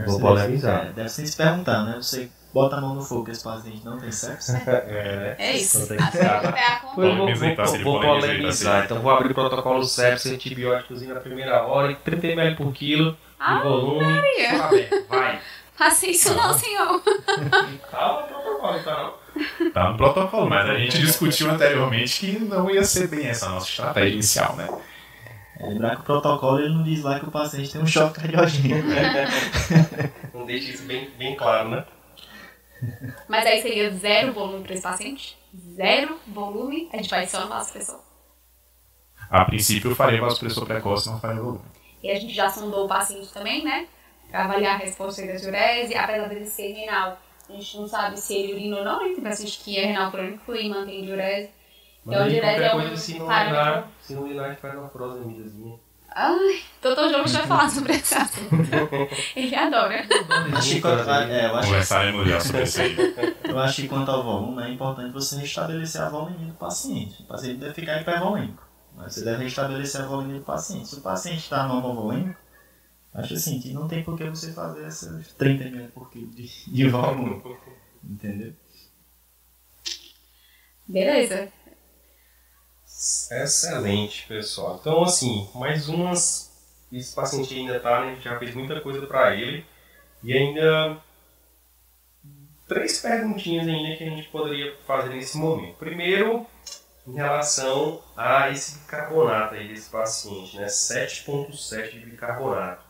Vou polemizar. É, deve ser se perguntar, né? Você bota a mão no fogo que esse paciente não tem sexo. É, É isso. Até a Vou, vou, então, vou, vou polemizar. Então vou abrir o protocolo sepsis antibióticos na primeira hora, 30 ml por quilo Ah, de volume. Maria. Aberto. Vai. Faça isso não, senhor. Calma, protocolo, tá não? Tá no protocolo, mas a gente discutiu anteriormente que não ia ser bem essa a nossa estratégia inicial, né? É, lembrar que o protocolo ele não diz lá que o paciente tem um choque cardiogênico. Não deixa isso bem, bem claro, né? Mas aí seria zero volume para esse paciente? Zero volume? A gente vai só pessoas. A princípio eu faria vasopressor precoce, não faria volume. E a gente já sondou o paciente também, né? Pra avaliar a resposta da diurese, apesar dele ser renal. A gente não sabe se ele urina ou não, né? Tem paciente que é renal crônico e mantém diurese. Mas Então, qualquer é um coisa, se não urinar, se não urinar, a gente faz uma frosemidazinha. Ai, doutor João vai falar sobre esse assunto. Ele adora. Acho que é, eu, acho, Conversaremos já sobre isso aí. eu acho que quanto ao volume, é importante você restabelecer a volume do paciente. O paciente deve ficar hipervolêmico. Mas você deve restabelecer a volume do paciente. Se o paciente está normovolêmico, acho assim que não tem por que você fazer essas 30 ml por quilo de, de volume. Entendeu? Beleza. Excelente, pessoal. Então, assim, mais umas. Esse paciente ainda tá, né? A gente já fez muita coisa pra ele. E ainda. Três perguntinhas ainda que a gente poderia fazer nesse momento. Primeiro, em relação a esse bicarbonato aí desse paciente, né? 7,7 de bicarbonato.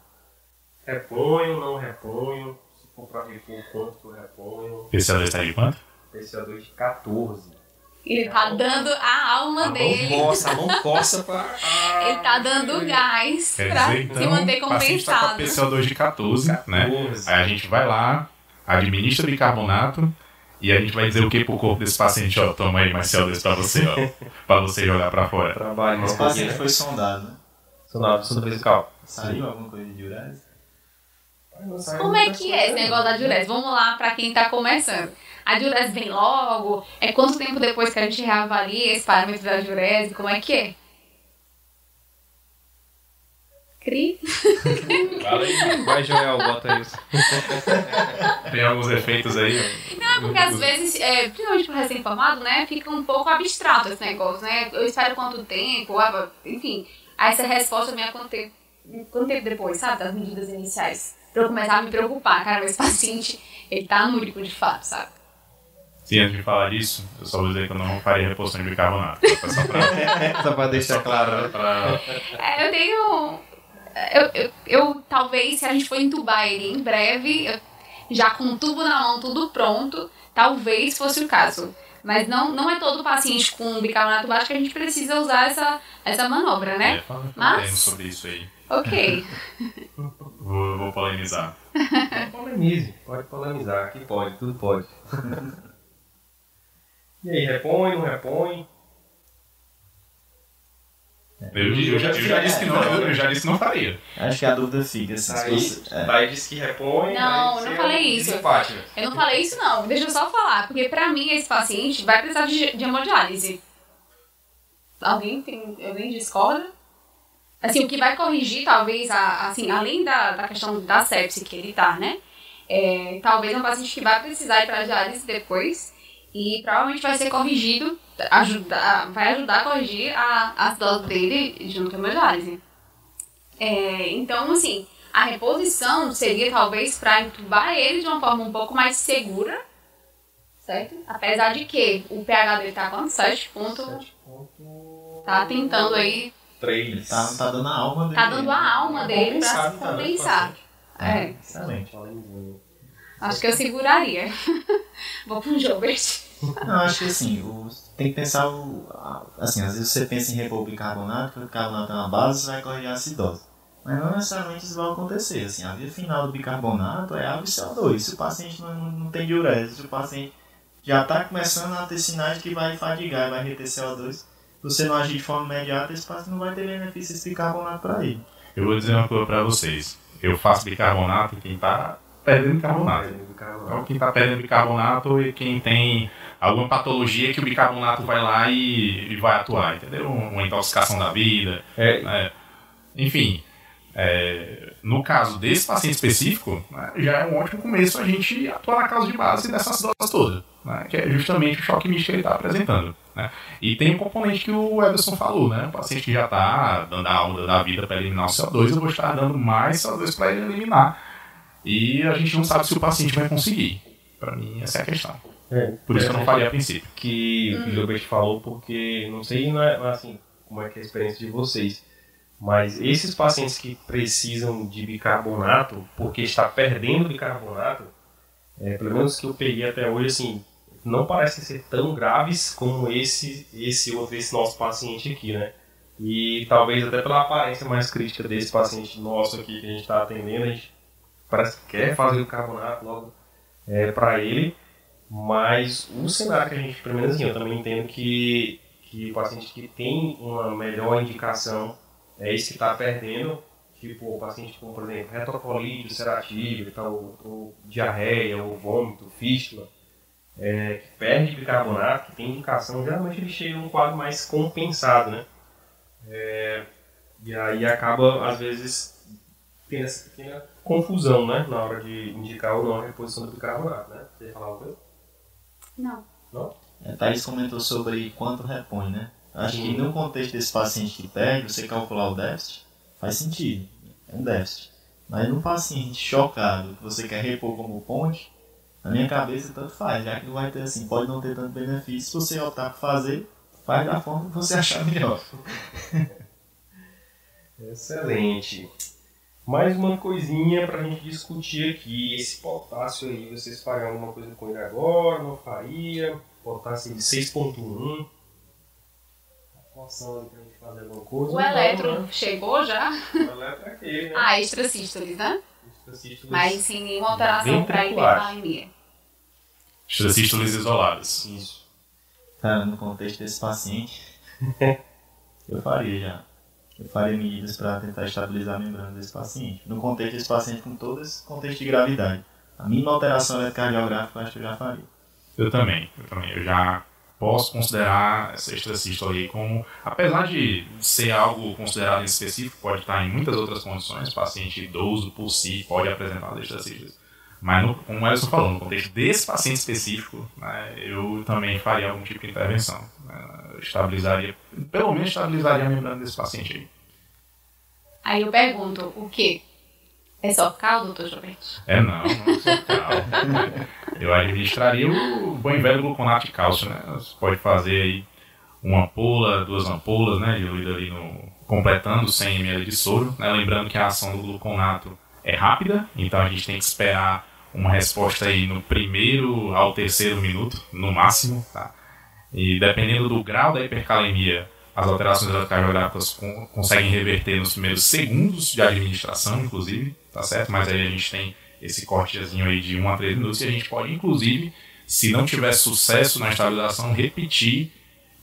Reponho, não reponho? Se for pra repor, quanto que eu reponho? Esse está de quanto? PCO2 de 14. Ele tá dando a alma dele. coça, a mão coça pra. Ele tá dando gás Quer pra dizer, então, se manter o paciente tá com a compensado. PCO2 de 14, né? 14. Aí a gente vai lá, administra bicarbonato e a gente vai dizer o que pro corpo desse paciente, ó, toma aí mais CO2 pra você, ó, pra você jogar pra fora. Trabalho Esse um pouquinho, paciente né? foi sondado, né? Sonado vesical. Saiu alguma coisa de diurese? Como é que é esse negócio da diurese? Vamos lá pra quem tá começando. A diurese vem logo? É quanto tempo depois que a gente reavalia esse parâmetro da diurese? Como é que é? Cri? Vai, Joel, bota isso. Tem alguns efeitos aí. Não, porque às vezes, é, principalmente pro recém-formado, né, fica um pouco abstrato esse negócio, né? Eu espero quanto tempo, enfim. Aí essa resposta quanto tempo, quanto tempo depois, sabe, das medidas iniciais. Pra eu começar a me preocupar, cara, esse paciente, ele tá anúrico de fato, sabe? Sim, antes de falar disso, eu só vou dizer que eu não faria reposição de bicarbonato. Só pra, Só pra deixar claro, né? pra- É, eu tenho. Eu, eu, eu, talvez, se a gente for entubar ele em breve, eu- já com o tubo na mão, tudo pronto, talvez fosse o caso. Mas não, não é todo paciente com bicarbonato baixo que a gente precisa usar essa, essa manobra, É, né? fala- Mas- sobre isso aí. Ok. Vou, vou polemizar. Polemize, pode polemizar, aqui pode, tudo pode. E aí, repõe, não repõe? Eu, eu já, eu já disse que não, eu, já disse que não faria. Acho que a dúvida fica assim. Aí, Se você, é, aí disse que repõe. Não, não falei é isso. desempate? Eu não falei isso, não. Deixa eu só falar. Porque pra mim, esse paciente vai precisar de, de hemodiálise. Alguém, tem, alguém discorda? Assim, o que vai corrigir, talvez, a, assim, além da, da questão da sepse que ele tá, né? É, talvez é um paciente que vai precisar ir pra diálise depois. E provavelmente vai ser corrigido, ajudar, vai ajudar a corrigir a, as doses dele junto com a hemodiálise. É, então, assim, a reposição seria talvez para entubar ele de uma forma um pouco mais segura, certo? Apesar de que o pH dele tá quanto? 7 ponto, tá tentando aí, 3. tá, tá dando a alma dele. tá dando a alma dele pra Compensado, se tá, né, compensar. É, Excelente. Acho que eu seguraria. Vou pro Jobert. Não, acho que assim, o, tem que pensar o. a- Assim, às vezes você pensa em repor o bicarbonato, que o bicarbonato é uma base, você vai corrigir a acidose. Mas não necessariamente isso vai acontecer. Assim, a via final do bicarbonato é e CO2. Se o paciente não, não, tem diurese, se o paciente já está começando a ter sinais que vai fadigar, vai reter CO2, se você não agir de forma imediata, esse paciente não vai ter benefício desse bicarbonato para ele. Eu vou dizer uma coisa pra vocês. eu faço bicarbonato e quem está perdendo bicarbonato. Então, quem está perdendo bicarbonato e quem tem alguma patologia que o bicarbonato vai lá e, e vai atuar, entendeu? Uma intoxicação da vida. É, né? Enfim, é, no caso desse paciente específico, né, já é um ótimo começo a gente atuar na causa de base dessas doses todas, né, que é justamente o choque místico que ele está apresentando. Né. E tem um componente que o Everson falou, né, o paciente que já está dando a onda da vida para eliminar o CO2, eu vou estar dando mais CO2 para ele eliminar. E a gente não sabe se o paciente vai conseguir. Para mim, essa é a questão. é, Por isso eu não faria a princípio. que o Gilbert falou, porque não sei é, não é assim como é que é a experiência de vocês, mas esses pacientes que precisam de bicarbonato, porque está perdendo bicarbonato, é, pelo menos que eu peguei até hoje, assim, não parecem ser tão graves como esse, esse outro, esse nosso paciente aqui, né? E talvez até pela aparência mais crítica desse paciente nosso aqui que a gente está atendendo, a gente parece que quer fazer o carbonato logo é, para ele, mas o cenário que a gente, pelo menos assim, eu também entendo que, que o paciente que tem uma melhor indicação é esse que está perdendo, tipo o paciente com, por exemplo, retocolite ulcerativa, então, ou, ou diarreia, ou vômito, fístula, é, que perde bicarbonato, que tem indicação, geralmente ele chega num quadro mais compensado, né? É, e aí acaba, às vezes, tendo essa pequena confusão, né? Na hora de indicar ou não a reposição do bicarbonato, né? Você ia falar alguma coisa? Não. É, Thaís comentou sobre quanto repõe, né? Acho que no contexto desse paciente que perde, você calcular o déficit, faz sentido. É um déficit. Mas no paciente chocado, que você quer repor como ponte, na minha cabeça tanto faz, já que não vai ter assim, pode não ter tanto benefício. Se você optar por fazer, faz da forma que você achar melhor. Excelente. Mais uma coisinha pra gente discutir aqui. Esse potássio aí, vocês fariam alguma coisa com ele agora? Não faria? Potássio de 6.1. Poção ali pra gente fazer alguma coisa? O eletro né? chegou já? O eletro é aquele, né? Ah, extrasístoles, né? Extrasístoles. Mas sem nenhuma alteração para Ventriculares. hipercalemia. Extrasístoles isoladas. Isso. Cara, no contexto desse paciente, eu faria já. Faria medidas para tentar estabilizar a membrana desse paciente. No contexto desse paciente, com todo esse contexto de gravidade. A mínima alteração eletrocardiográfica eu acho que eu já faria. Eu também, eu também. Eu já posso considerar essa extracístole aí como, apesar de ser algo considerado em específico, pode estar em muitas outras condições, paciente idoso por si pode apresentar extracístoles. Mas, no, como o Elson falou, no contexto desse paciente específico, né, eu também faria algum tipo de intervenção. né, estabilizaria, pelo menos estabilizaria a membrana desse paciente aí. Aí eu pergunto, o quê? É só cal, doutor Gilberto? É não, não sou cal. Eu administraria o bom e velho gluconato de cálcio, né? Você pode fazer aí uma ampola, duas ampolas, né? Diluída ali no. completando 100 ml de soro, né? Lembrando que a ação do gluconato é rápida, então a gente tem que esperar uma resposta aí no primeiro ao terceiro minuto, no máximo, tá? E dependendo do grau da hipercalemia, as alterações eletrocardiográficas con conseguem reverter nos primeiros segundos de administração, inclusive, tá certo? Mas aí a gente tem esse cortezinho aí de 1 a 3 minutos e a gente pode, inclusive, se não tiver sucesso na estabilização, repetir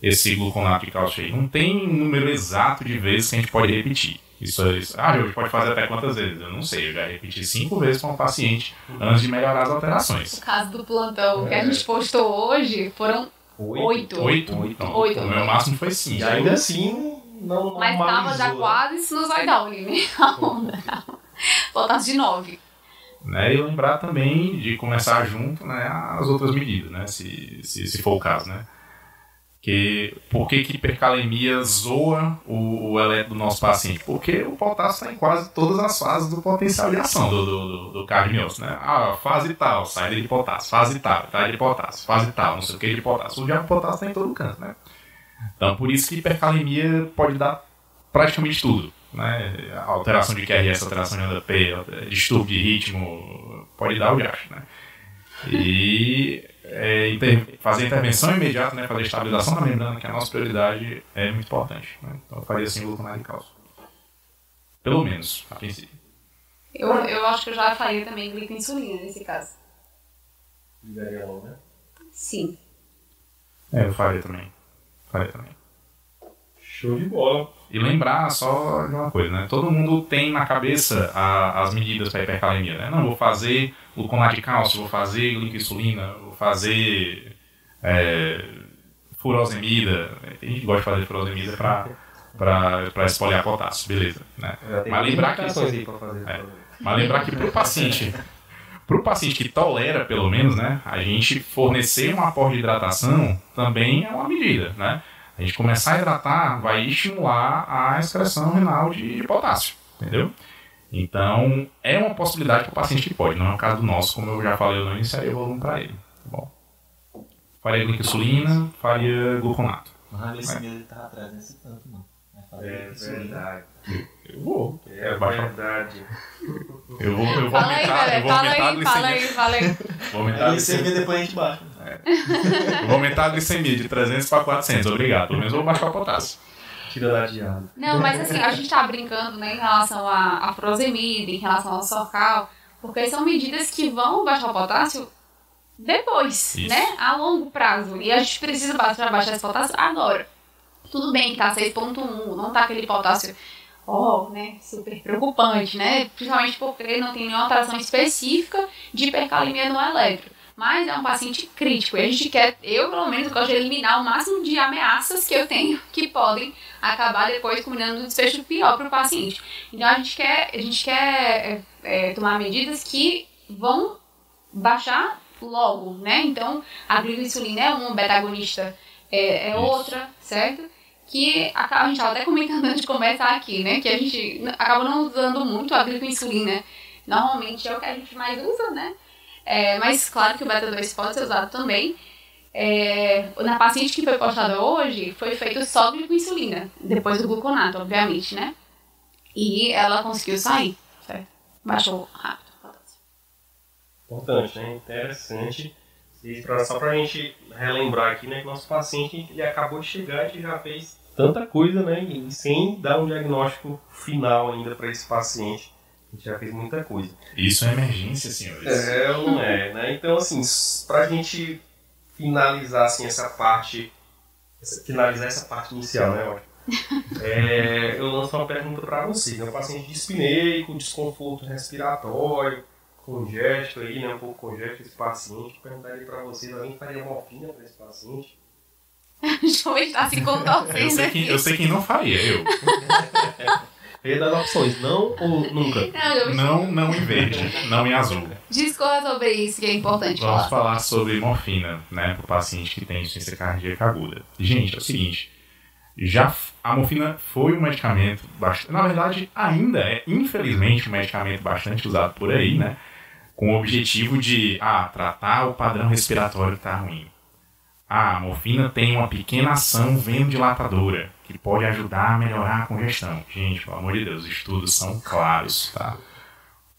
esse gluconato de cálcio aí. Não tem um número exato de vezes que a gente pode repetir. Isso, é- isso ah, a gente pode fazer até quantas vezes? Eu não sei, eu já repeti cinco vezes com o paciente antes de melhorar as alterações. No caso do plantão que a gente postou hoje, foram oito. Oito? Oito. Então, Oito. O meu máximo foi cinco. E ainda assim, não Mas tava já quase sinusoidal né? A onda. Faltasse de nove. né, e lembrar também de começar junto né, as outras medidas, né, se, se, se for o caso, né. Que, por que, que hipercalemia zoa o, o eletro do nosso paciente? Porque o potássio está em quase todas as fases do potencial de ação do, do, do, do cardiomiose, né? Ah, fase tal, saída de potássio, fase tal, saída de potássio, fase tal, não sei o que de potássio. O diabo potássio está em todo canto, né? Então, por isso que hipercalemia pode dar praticamente tudo, né? Alteração de QRS, alteração de ADP, distúrbio de ritmo, pode dar o diacho, né? E é, inter- fazer intervenção imediata, né? Fazer estabilização da membrana, que é a nossa prioridade, é muito importante, né? Então, eu faria assim gluconato de cálcio. Pelo menos, a princípio. Eu, eu acho que eu já faria também glicoinsulina nesse caso. Ligaria logo, né? Sim. É, eu faria também. Faria também. Show de bola. E lembrar só de uma coisa, né? Todo mundo tem na cabeça a- as medidas para hipercalemia, né? Não, vou fazer gluconato de cálcio, vou fazer glicoinsulina, vou fazer é, furosemida. Tem gente que gosta de fazer furosemida para espoliar potássio, beleza. Né? Mas lembrar que aí pra fazer. É. Mas lembrar que para o paciente, pro paciente que tolera, pelo menos, né, a gente fornecer um aporte de hidratação também é uma medida, né? A gente começar a hidratar vai estimular a excreção renal de, de potássio, entendeu? Então, é uma possibilidade para o paciente que pode, não é o caso do nosso, como eu já falei, eu não iniciaria volume para ele? Faria glicosulina, faria gluconato. Mas a glicemia ele tava atrás nesse tanto, não. Fazer É verdade. Eu vou. É Baixa- verdade. Eu vou, eu vou Fala aí, aumentar, eu vou Fala aumentar a aí, fala glicemia. aí, fala aí. Vou aumentar A a glicemia. glicemia depois a gente baixa. Eu vou aumentar a glicemia de 300 para 400, obrigado. Pelo menos eu vou baixar o potássio. Tira da diada. Não, mas assim, a gente tá brincando, né, em relação à, à furosemida, em relação ao sorcal, porque são medidas que vão baixar o potássio depois, Isso. né, a longo prazo. E a gente precisa baixar, baixar esse potássio agora. Tudo bem que tá 6.1, não tá aquele potássio, ó, né, super preocupante, né, principalmente porque não tem nenhuma alteração específica de hipercalemia no eletro. Mas é um paciente crítico e a gente quer, eu pelo menos gosto de eliminar o máximo de ameaças que eu tenho que podem acabar depois combinando um desfecho pior para o paciente. Então a gente quer, a gente quer é, é, tomar medidas que vão baixar logo, né? Então a glicoinsulina é uma, beta-agonista é, é Isso. outra, certo? Que acaba, a gente estava até comentando antes de começar aqui, né? Que a gente acaba não usando muito a glicoinsulina. Normalmente é o que a gente mais usa, né? É, mas claro que o beta-2 pode ser usado também. É, na paciente que foi postada hoje, foi feito só glicoinsulina, depois do gluconato, obviamente, né? E ela conseguiu sair, certo? Baixou rápido. Importante, né? Interessante. E pra, só pra gente relembrar aqui, né, que nosso paciente ele acabou de chegar e a já fez tanta coisa, né? E sem dar um diagnóstico final ainda para esse paciente. A gente já fez muita coisa. Isso é emergência, senhores. É não é, né? Então, assim, s- pra gente finalizar, assim, essa parte, finalizar essa parte inicial, né, Ótimo? É, eu lanço uma pergunta pra vocês, né? O paciente dispneico, desconforto respiratório, congesto aí, né? Um pouco congesto esse paciente. Perguntaria pra vocês, alguém faria morfina pra esse paciente? Deixa eu ver, tá se contorcendo Eu sei, quem, eu sei quem não faria, eu. Eu ia dar opções, não ou nunca? Não, Não, não em verde, não em azul. discorra sobre isso que é importante Vamos falar. falar sobre morfina, né, para o paciente que tem insuficiência cardíaca aguda. Gente, é o seguinte, já a morfina foi um medicamento bastante, na verdade ainda é, infelizmente, um medicamento bastante usado por aí, né, com o objetivo de, ah, tratar o padrão respiratório que está ruim. Ah, a morfina tem uma pequena ação venodilatadora, que pode ajudar a melhorar a congestão. Gente, pelo amor de Deus, os estudos são claros, tá?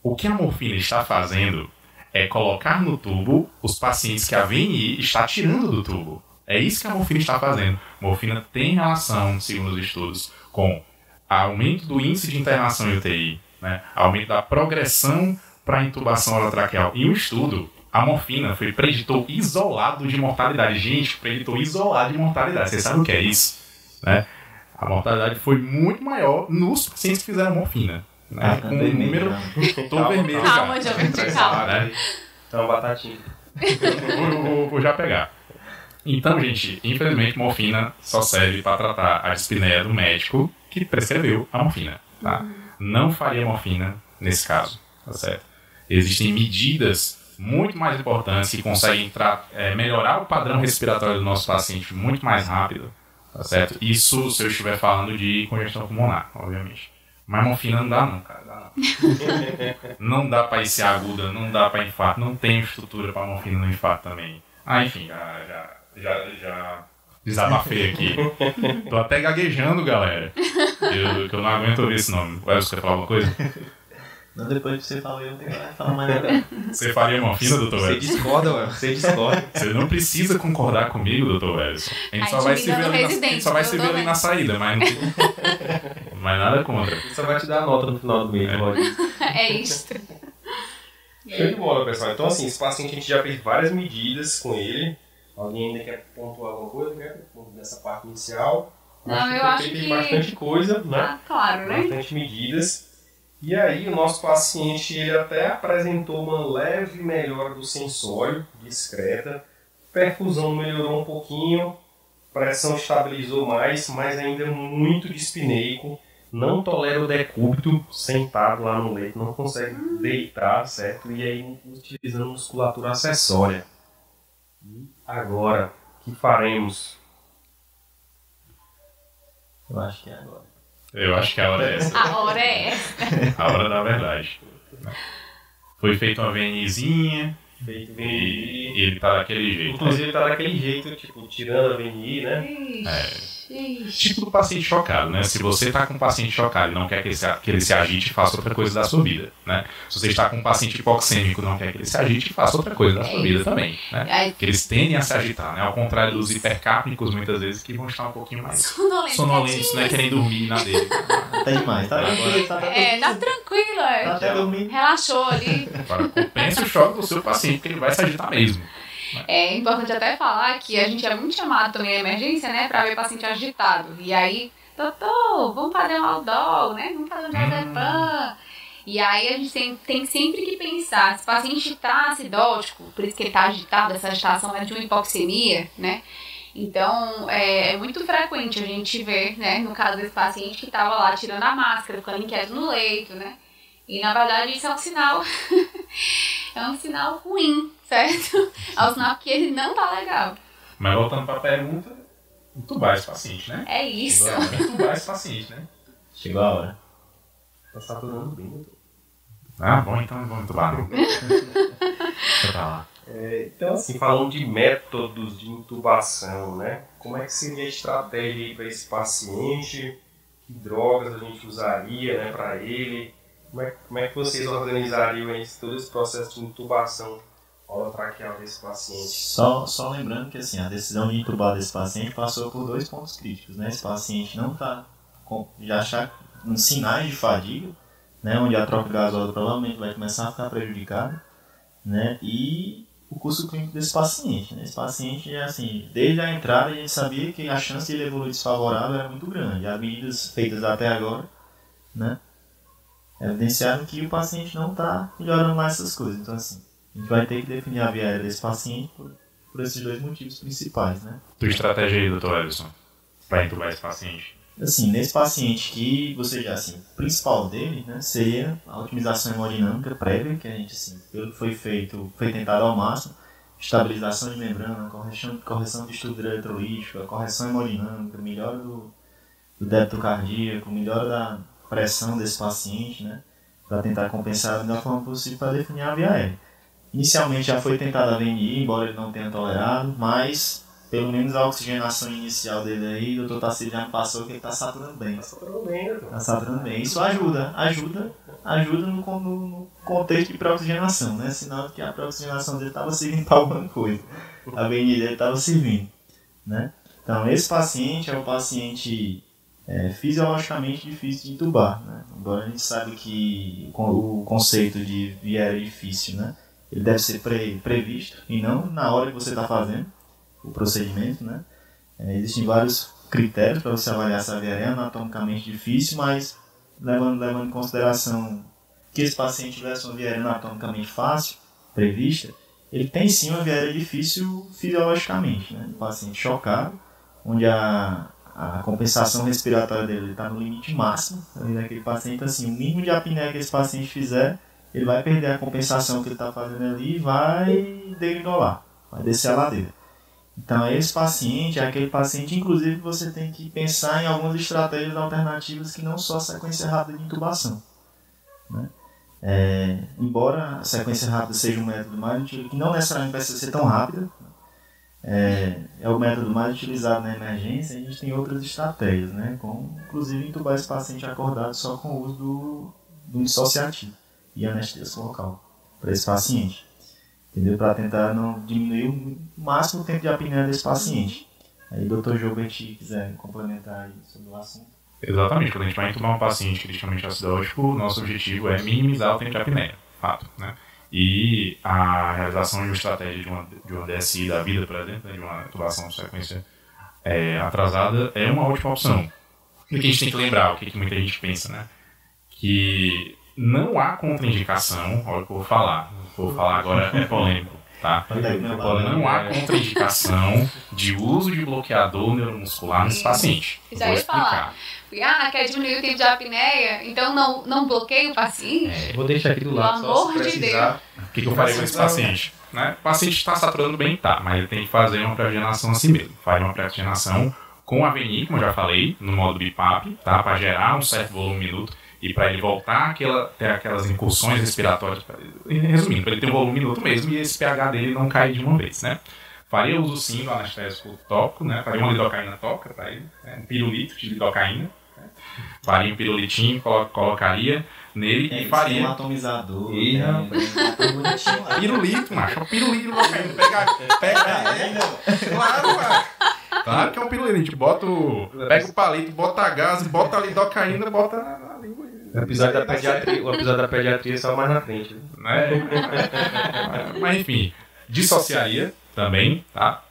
O que a morfina está fazendo é colocar no tubo os pacientes que a VNI está tirando do tubo. É isso que a morfina está fazendo. Morfina tem relação, segundo os estudos, com aumento do índice de internação em UTI, né? aumento da progressão para intubação orotraqueal. E um estudo, a morfina foi preditor isolado de mortalidade. Gente, preditor isolado de mortalidade. Você sabe o que é isso? Né? A mortalidade foi muito maior nos pacientes que fizeram morfina. Né? Ah, com um vermelho, número... né? Tô vermelho já. Calma, jovem, calma. Né? Então, batatinha. vou, vou- vou já pegar. Então, gente, infelizmente, morfina só serve para tratar a dispneia do médico que prescreveu a morfina, tá? Não faria morfina nesse caso, tá certo? Existem medidas muito mais importantes que conseguem é, melhorar o padrão respiratório do nosso paciente muito mais rápido, tá certo? Isso se eu estiver falando de congestão pulmonar, obviamente. Mas morfina não dá não, cara, dá não. Não dá para IC aguda, não dá para infarto, não tem estrutura para morfina no infarto também. Ah, enfim, já, já, já, já desabafei aqui. Tô até gaguejando, galera. Eu, que eu não aguento ouvir esse nome. Ué, você quer falar alguma coisa? Não, depois que você falou, eu não tenho nada a falar mais nada. Você faria morfina, doutor Você Edson? discorda, ué. Você discorda. Você não precisa concordar comigo, doutor Edson. A gente A só vai se ver ali na, a residente, gente só vai se ver doutor ali na Edson. saída, mas não tem... Mas nada contra. Só vai te dar a nota no final do mês, É. Roger. É isso. Show de bola, pessoal. Então, assim, esse paciente a gente já fez várias medidas com ele. Alguém ainda quer pontuar alguma coisa, né? Dessa parte inicial. Não, acho que eu acho feito que- bastante coisa, né? Ah, claro, né? bastante medidas. E aí o nosso paciente ele até apresentou uma leve melhora do sensório, discreta. Perfusão melhorou um pouquinho, pressão estabilizou mais, mas ainda muito dispineico. Não tolera o decúbito sentado lá no leito, não consegue deitar, certo? E aí utilizando musculatura acessória. E agora, que faremos? Eu acho que é agora. Eu acho que a hora é essa. A hora é essa. A hora da verdade. Foi feita uma VNIzinha Feito e ele tá daquele jeito. Inclusive tá daquele jeito, tipo, tirando a VNI, né? Ixi, ixi. Tipo do paciente chocado, né? Se você tá com um paciente chocado e não quer que ele, se, que ele se agite, faça outra coisa da sua vida, né? Se você está com um paciente hipoxêmico e não quer que ele se agite, faça outra coisa da sua vida também, né? Que eles tendem a se agitar, né? Ao contrário dos hipercápnicos, muitas vezes, que vão estar um pouquinho mais sonolento. sonolentos, né? Querem dormir na dele. Até demais, tá tranquilo, tá É, tá tranquilo, tá é. até dormindo. Relaxou ali. Agora, compensa o choque do seu paciente, porque ele vai se agitar mesmo. É importante até falar que a gente é muito chamado também na emergência, né, pra ver paciente agitado. E aí, doutor, vamos fazer um aldol, né? Vamos fazer um diazepam. E aí a gente tem, tem sempre que pensar, se o paciente está acidótico, por isso que ele está agitado, essa agitação é de uma hipoxemia, né? Então, é, é muito frequente a gente ver, né, no caso desse paciente que estava lá tirando a máscara, ficando inquieto no leito, né? E na verdade isso é um sinal, é um sinal ruim, certo? É um sinal que ele não tá legal. Mas voltando para a pergunta, entubar esse paciente, né? É isso. Entubar esse paciente, né? Chegou a hora. Tá saturando bem, doutor. Ah, bom, então vamos entubar. Deixa pra lá. É, então, assim, falando de métodos de intubação, né? Como é que seria a estratégia para esse paciente? Que drogas a gente usaria, né, para ele? Como é, como é que vocês organizariam esse, todo esse processo de intubação holotraqueal desse paciente? Só, só lembrando que assim, a decisão de intubar desse paciente passou por dois pontos críticos. Né? Esse paciente não está já achar uns sinais de fadiga, né? onde a troca gasosa provavelmente vai começar a ficar prejudicada, né? e o curso clínico desse paciente. Né? Esse paciente, assim, desde a entrada a gente sabia que a chance de ele evoluir desfavorável era muito grande. As medidas feitas até agora né? Evidenciaram que o paciente não está melhorando mais essas coisas. Então, assim, a gente vai ter que definir a via aérea desse paciente por, por esses dois motivos principais, né? Tua estratégia aí, doutor Ellison, para entubar esse paciente? Assim, nesse paciente que você já, assim, o principal dele, né, seria a otimização hemodinâmica prévia, que a gente, assim, pelo que foi feito, foi tentado ao máximo, estabilização de membrana, correção, correção de estrutura eletrolítica, correção hemodinâmica, melhora do, do débito cardíaco, melhora da pressão desse paciente, né, para tentar compensar da melhor forma possível para definir a via aérea. Inicialmente já foi tentada a VNI, embora ele não tenha tolerado, mas pelo menos a oxigenação inicial dele aí, o doutor Tarcísio já passou que ele está saturando bem. Tá saturando bem, doutor. Está saturando bem. Isso ajuda, ajuda, ajuda no, no, no contexto de pré-oxigenação, né? Sinal de que a pré-oxigenação dele estava servindo para alguma coisa. A VNI dele estava servindo, né? Então, esse paciente é um paciente é, fisiologicamente difícil de intubar, né? Embora a gente sabe que o conceito de via aérea difícil, né? Ele deve ser pre- previsto e não na hora que você está fazendo o procedimento, né? É, existem vários critérios para você avaliar essa via aérea, é anatomicamente difícil, mas levando, levando em consideração que esse paciente tivesse uma via aérea anatomicamente fácil, prevista, ele tem sim uma via aérea difícil fisiologicamente, né? Um paciente chocado, onde a, a compensação respiratória dele está no limite máximo, daquele paciente, assim, o mínimo de apneia que esse paciente fizer, ele vai perder a compensação que ele está fazendo ali e vai degringolar, vai descer a ladeira. Então, esse paciente é aquele paciente, inclusive, você tem que pensar em algumas estratégias alternativas que não só a sequência rápida de intubação. Né? É, embora a sequência rápida seja um método mais que não necessariamente vai ser tão rápida, é, é o método mais utilizado na emergência, a gente tem outras estratégias, né? como inclusive intubar esse paciente acordado só com o uso do, do dissociativo e anestésico local para esse paciente entendeu? Para tentar não diminuir o máximo o tempo de apneia desse paciente. Aí, doutor Gilbert, quiser complementar sobre o assunto. Exatamente, quando a gente vai entubar um paciente criticamente acidótico, o nosso objetivo é minimizar o tempo de apneia, fato, né? E a realização de uma estratégia de uma, de uma DSI da vida, por exemplo, né, de uma intubação sequência é, atrasada é uma ótima opção. O que a gente tem que lembrar, o que, que muita gente pensa, né? Que não há contraindicação, olha o que eu vou falar, o que eu vou falar agora é polêmico, tá? Não há contraindicação de uso de bloqueador neuromuscular nesse paciente. Já ia falar. Ah, quer diminuir o tempo de apneia? Então não, não bloqueie o paciente? É, vou deixar aqui do lado, Pelo amor de precisar. O que, que eu faria com esse paciente? Né? O paciente está saturando bem, tá, mas ele tem que fazer uma pré-oxigenação assim mesmo. Faz uma pré-oxigenação com a VNI, como eu já falei, no modo BIPAP, tá? Para gerar um certo volume minuto e para ele voltar aquela, ter aquelas incursões respiratórias, pra, resumindo, para ele ter um volume minuto mesmo e esse pH dele não cair de uma vez, né? Faria uso sim do anestésico tópico, né? Faria uma lidocaína tópica para ele, né? um pirulito de lidocaína. Né? Faria um pirulitinho, colo colocaria nele É, e faria. um atomizador. Ih, né? bonitinho lá. Pirulito, macho. É um pirulito lidocaína. Pega, pega, é, Claro, mano. Claro que é um pirulito. A gente bota o. Pega o palito, bota a gás, bota a lidocaína, bota. O episódio da pediatria, o episódio da pediatria é só mais na frente. né? né? Mas enfim, dissociaria também, tá?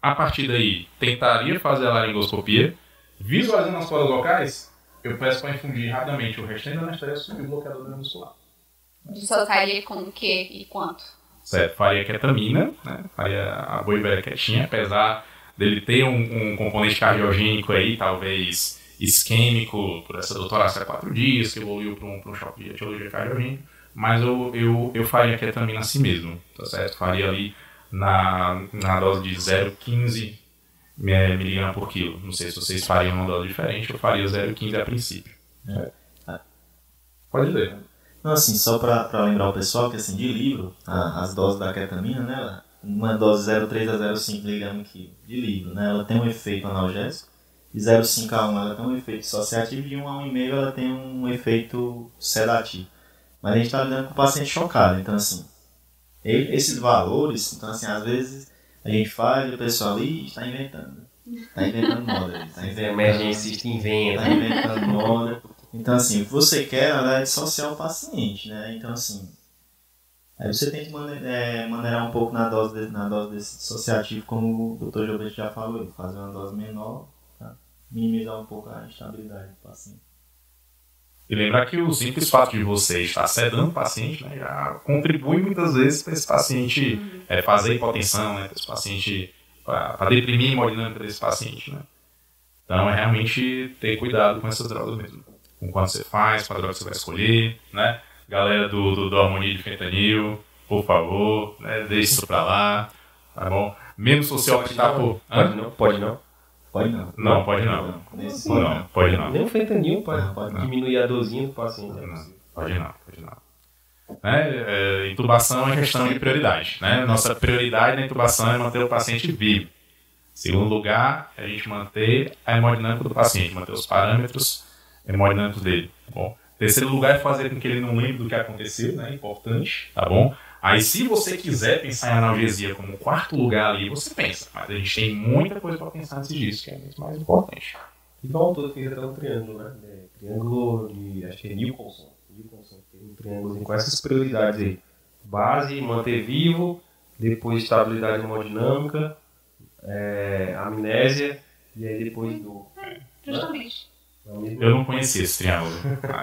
A partir daí, tentaria fazer a laringoscopia. Visualizando as cordas vocais, eu peço para infundir rapidamente o restante da anestésico e o bloqueador neuromuscular. Dissociaria com o que e quanto? Certo, faria ketamina, né? faria a boi velha quietinha, apesar dele ter um, um componente cardiogênico aí, talvez isquêmico, por essa doutora há quatro dias, que evoluiu para um, pra um choque de etiologia cardiogênica, mas eu, eu, eu faria ketamina assim mesmo, tá certo? Faria ali na, na dose de 0,15 miligramas por quilo. Não sei se vocês fariam uma dose diferente, eu faria 0,15 a princípio. É. Pode ler. Não, assim, só pra lembrar o pessoal que, assim, de livro, a- as doses da ketamina, né, uma dose 0,3 a 0,5 mg quilo de livro, né, ela tem um efeito analgésico, de 0,5 a 1 ela tem um efeito dissociativo, e de 1 a 1,5 ela tem um efeito sedativo. Mas a gente está lidando com o paciente chocado, então, assim, e- esses valores, então, assim, às vezes a gente faz e o pessoal ali está inventando. Está inventando moda. Está Os inventando, emergencistas inventam. tá inventando moda. Então, assim, o que você quer, na verdade, é dissociar o paciente, né? Então, assim, aí você tem que mane- é, maneirar um pouco na dose, de- na dose desse dissociativo, como o Dr. Gilberto já falou, fazer uma dose menor, tá? Minimizar um pouco a instabilidade do paciente. E lembrar que o simples fato de você estar sedando o paciente né, já contribui muitas vezes para esse paciente é, fazer hipotensão, né, para esse paciente, para deprimir a hemodinâmica desse paciente. Né. Então é realmente ter cuidado com essas drogas mesmo. Com quanto você faz, com a droga que você vai escolher, né. Galera do, do, do harmonia de fentanil, por favor, né, deixe isso pra lá, tá bom? Mesmo se você optar por... Pode não, pode não. Pode não. Não, pode não. Nesse Não, pode não. Nem o fentanil pode, Não, pode não. diminuir a dosinha do paciente. é Não, possível. pode não, pode não. Né, é, intubação é questão de prioridade. Né? Nossa prioridade na intubação é manter o paciente vivo. Segundo lugar, é a gente manter a hemodinâmica do paciente, manter os parâmetros hemodinâmicos dele. Tá bom? Terceiro lugar é fazer com que ele não lembre do que aconteceu, né? Importante, tá bom? Aí, se você quiser pensar em analgesia como quarto lugar ali, você pensa. Mas a gente tem muita coisa para pensar antes disso, que é muito mais importante. Igual o todo fez até um triângulo, né? É, triângulo de. Acho que é. Newconson fez um triângulo com essas prioridades aí. Base, manter vivo, depois estabilidade hemodinâmica, é, amnésia e aí depois do. Justamente. é mesmo- Eu não conhecia esse triângulo.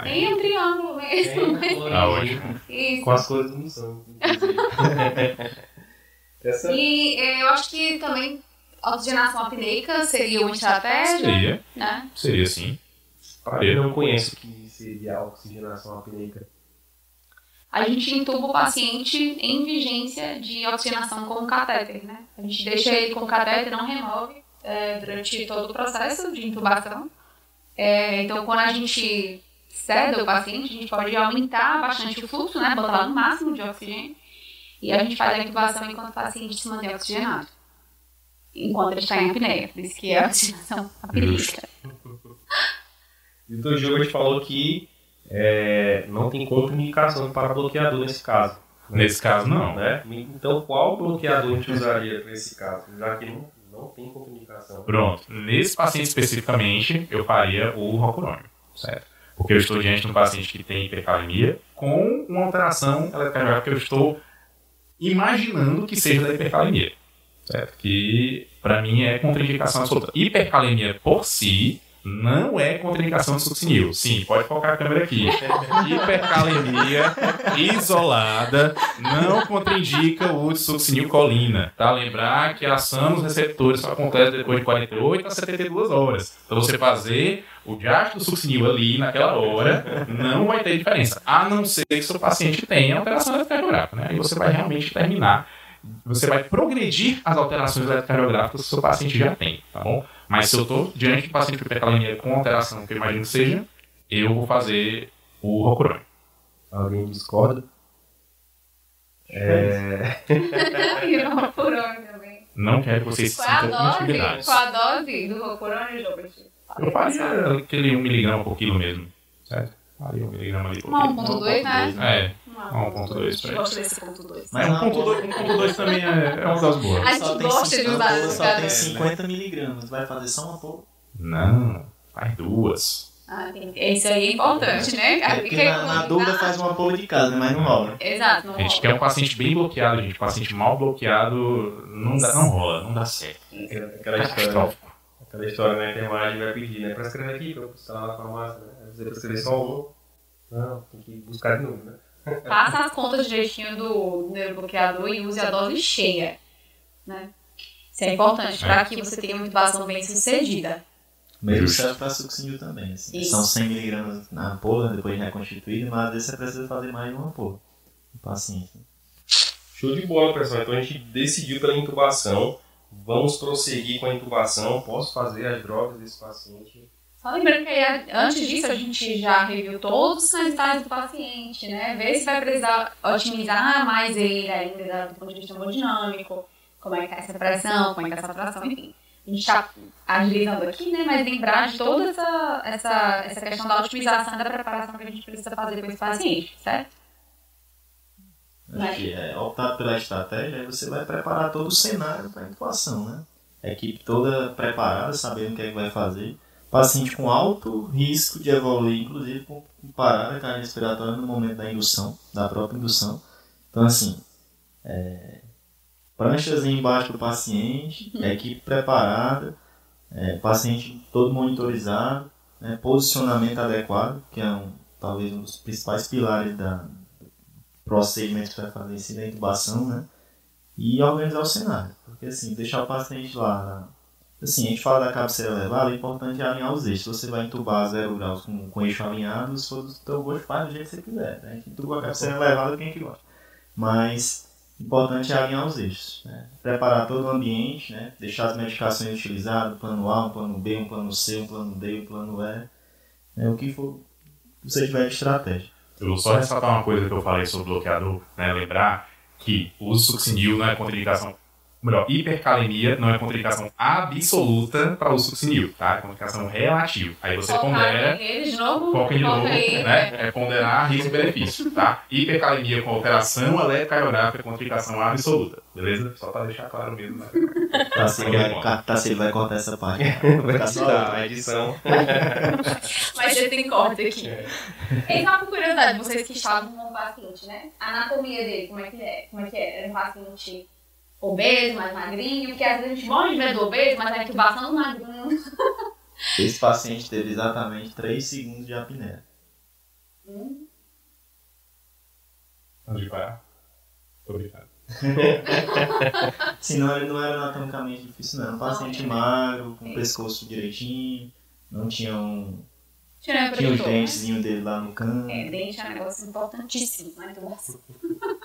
Tem um triângulo mesmo. Tem, ótimo. Isso. Com as coisas missão. inclusive. Essa E eh, eu acho que também oxigenação apneica seria uma estratégia, Seria, né? seria sim. eu Faria. não conheço o que seria a oxigenação apneica. A gente intuba o paciente em vigência de oxigenação com catéter, né? A gente deixa ele com catéter, não remove eh, durante todo o processo de intubação. Eh, então, quando a gente ceda o paciente, a gente pode aumentar bastante o fluxo, né? Botar no máximo de oxigênio. E a gente faz a intubação enquanto o paciente se mantém oxigenado. Enquanto ele está em apneia. Por isso que é a oxigenação apneica. E o Dr. Gilbert falou que é, não tem contraindicação para bloqueador nesse caso. Nesse caso, não. Né? Então, qual bloqueador a gente usaria para esse caso? Já que não, não tem contraindicação. Pronto. Nesse paciente especificamente, eu faria o rocurônio, certo? Porque eu estou diante de um paciente que tem hipercalemia com uma alteração eletrocardiográfica que eu estou imaginando que seja da hipercalemia, Certo? Que para mim é contraindicação absoluta. Hipercalemia por si não é contraindicação de succinil. Sim, pode focar a câmera aqui. Hipercalemia isolada não contraindica o de succinilcolina. Tá? Lembrar que a ação nos receptores só acontece depois de 48 a 72 horas. Então você fazer o diástolo do succinil ali naquela hora não vai ter diferença. A não ser que seu paciente tenha alteração eletrocardiográfica. Né? Aí você vai realmente terminar você vai progredir as alterações eletrocardiográficas que o seu paciente já tem, tá bom? Mas se eu estou diante de um paciente com hipercalemia com alteração, que eu imagino que seja, eu vou fazer o rocurônio. Alguém discorda? É... e o Rocurônio também. Não quero que vocês Qual é a sintam dose? intimidades. Qual a dose do Rocurônio, Gilbert? Eu faria aquele 1mg por quilo mesmo, certo? Faria 1mg ali por Uma quilo. 1.2, né? É, Uma 1.2 pra Gosto desse ponto 2. mas 1.2 1.2 também é, é uma das boas. A gente gosta de usar esse esse Só cara. tem 50 miligramas. Vai fazer só uma pouco. Não, faz duas. Ah, tem- Isso aí é importante, né? É porque na, na dúvida faz uma polo de casa, mas não rola. Exato, não A gente rola. quer um paciente bem bloqueado, gente. Paciente mal bloqueado não, dá, não rola, não dá certo. Aquela aquela história, Catastrófico. aquela história na enfermagem vai pedir, né? Prescreve aqui pra eu instalar na farmácia, né? Aí Você prescrever só um. Não, tem que buscar de novo, né? Faça as contas direitinho do neurobloqueador e use a dose cheia, né? Isso é importante para que você tenha uma intubação bem sucedida. Mesmo Justo. serve para succinil também. assim. São 100 miligramas na ampola, depois reconstituída, mas às vezes você precisa fazer mais uma ampola. O paciente. Show de bola, pessoal. Então a gente decidiu pela intubação. Vamos prosseguir com a intubação. Posso fazer as drogas desse paciente. Só lembrando que antes disso a gente já reviu todos os sinais do paciente, né? Ver se vai precisar otimizar mais ele ainda do ponto de vista hemodinâmico, como é que tá essa pressão, como é que tá essa tração, enfim. A gente está agilizando aqui, né? Mas lembrar de toda essa, essa, essa questão da otimização da preparação que a gente precisa fazer com esse paciente, certo? Que é optar pela estratégia, aí você vai preparar todo o cenário para a intubação, né? A equipe toda preparada, sabendo o que é que vai fazer. Paciente com alto risco de evoluir, inclusive com parada cardiorrespiratória no momento da indução, da própria indução. Então, assim, é, pranchas embaixo do paciente, a equipe preparada, é, paciente todo monitorizado, né, posicionamento adequado, que é um, talvez um dos principais pilares da, procedimento que vai fazer em si da intubação, né? E organizar o cenário. Porque assim, deixar o paciente lá. Assim, a gente fala da cabeceira elevada, é importante alinhar os eixos. Você vai intubar 0 graus com, com eixo alinhado, se for do teu gosto, faz do jeito que você quiser. Né? A gente intuba a cabeceira elevada quem que gosta. Mas importante é alinhar os eixos. Né? Preparar todo o ambiente, né? deixar as medicações utilizadas, plano A, um plano B, um plano C, um plano D, um plano E. Né? O que for você tiver de estratégia. Eu vou só ressaltar uma coisa que eu falei sobre o bloqueador, né? Lembrar que o uso succinil não é contraindicação. Melhor, hipercalemia não é contraindicação absoluta para o uso succinil, tá? É contraindicação relativa. Aí você pondera, ele de novo, foca de novo, aí, né? É ponderar risco e benefício, tá? Hipercalemia com alteração eletrocardiográfica é contraindicação absoluta, beleza? Só para deixar claro mesmo, né? Tassilo vai, Tassilo vai cortar essa parte. Vai só outra. a edição. Mas já tem corte aqui. E só por curiosidade, vocês que estavam com o paciente, né? A anatomia dele, como é que é? Como é que é? Era um paciente obeso, mais magrinho, porque às vezes a gente morre de medo do obeso, mas a intubação do magrinho. Esse paciente teve exatamente 3 segundos de apneia. Antes de parar. Tô brincando. Senão ele não era anatomicamente difícil, não. Era um paciente magro, com o pescoço direitinho, não tinha um. Tirando o Tinha os protetor, né? dele lá no canto. É, dente é um negócio importantíssimo na intubação.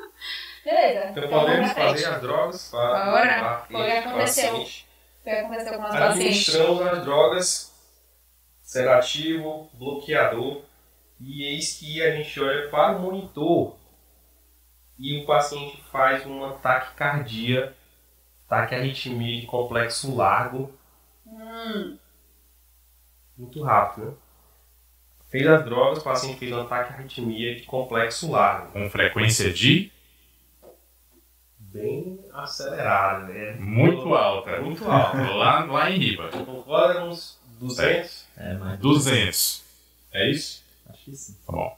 Beleza. Então podemos fazer as drogas para Foi o que aconteceu. paciente. O que aconteceu com pacientes? Administramos as drogas, sedativo, bloqueador, e eis que a gente olha para o monitor e o paciente faz uma taquicardia, taquiarritmia de complexo largo, Hum, muito rápido, né? Fez as drogas, o paciente fez uma taquiarritmia de complexo largo, Com frequência de bem acelerada, né? muito alta. Muito alta. Lá, lá em riba. Concorda uns 200? É, mas. 200. É isso? Acho que sim. Tá bom.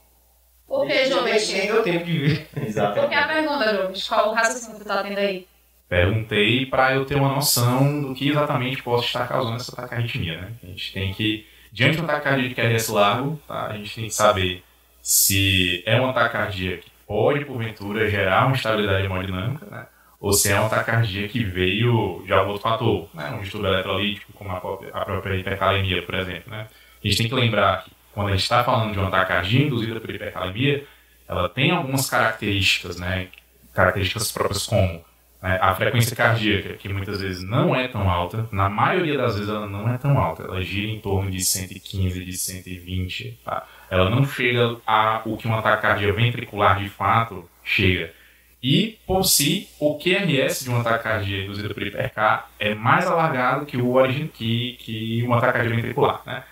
por que, Nem deu tempo de ver. Por que a Exatamente. pergunta, Jovem? Qual o raciocínio que tu tá tendo aí? Perguntei para eu ter uma noção do que exatamente possa estar causando essa tacarritmia, né? A gente tem que, diante de um taquicardia de QRS largo, tá? a gente tem que saber se é uma taquicardia que pode, porventura, gerar uma estabilidade hemodinâmica, né? ou se é uma taquicardia que veio de algum outro fator, né? um distúrbio eletrolítico, como a a própria hipercalemia, por exemplo. Né? A gente tem que lembrar que quando a gente está falando de uma taquicardia induzida por hipercalemia, ela tem algumas características, né? características próprias como né? a frequência cardíaca, que muitas vezes não é tão alta, na maioria das vezes ela não é tão alta, ela gira em torno de 115, de 120, tá? Ela não chega a o que uma taquicardia ventricular de fato chega. E, por si, o QRS de uma taquicardia induzida por hipercar é mais alargado que, o origin, que, que uma taquicardia ventricular. Né?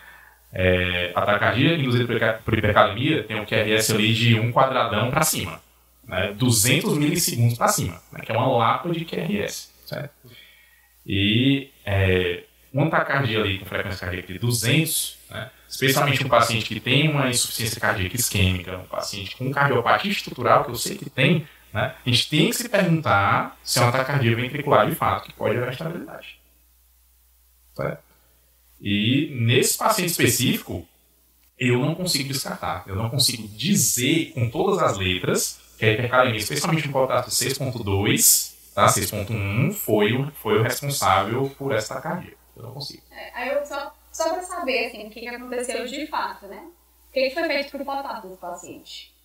É, a taquicardia induzida por hipercalemia tem um QRS ali de um quadradão para cima. Né? 200 milissegundos para cima, né? que é uma lapa de QRS. Certo? E é, uma taquicardia ali com frequência cardíaca de 200, né? Especialmente um paciente que tem uma insuficiência cardíaca isquêmica, um paciente com cardiopatia estrutural, que eu sei que tem, né? A gente tem que se perguntar se é uma taquicardia ventricular de fato, que pode haver estabilidade. Certo? E nesse paciente específico, eu não consigo descartar. Eu não consigo dizer com todas as letras que a hipercalemia, especialmente no potássio 6.2, tá? 6.1, foi o, foi o responsável por essa taquicardia. Eu não consigo. É, aí eu só, só para saber assim, o que, que aconteceu de fato, né? O que, que foi feito para o potássio desse paciente?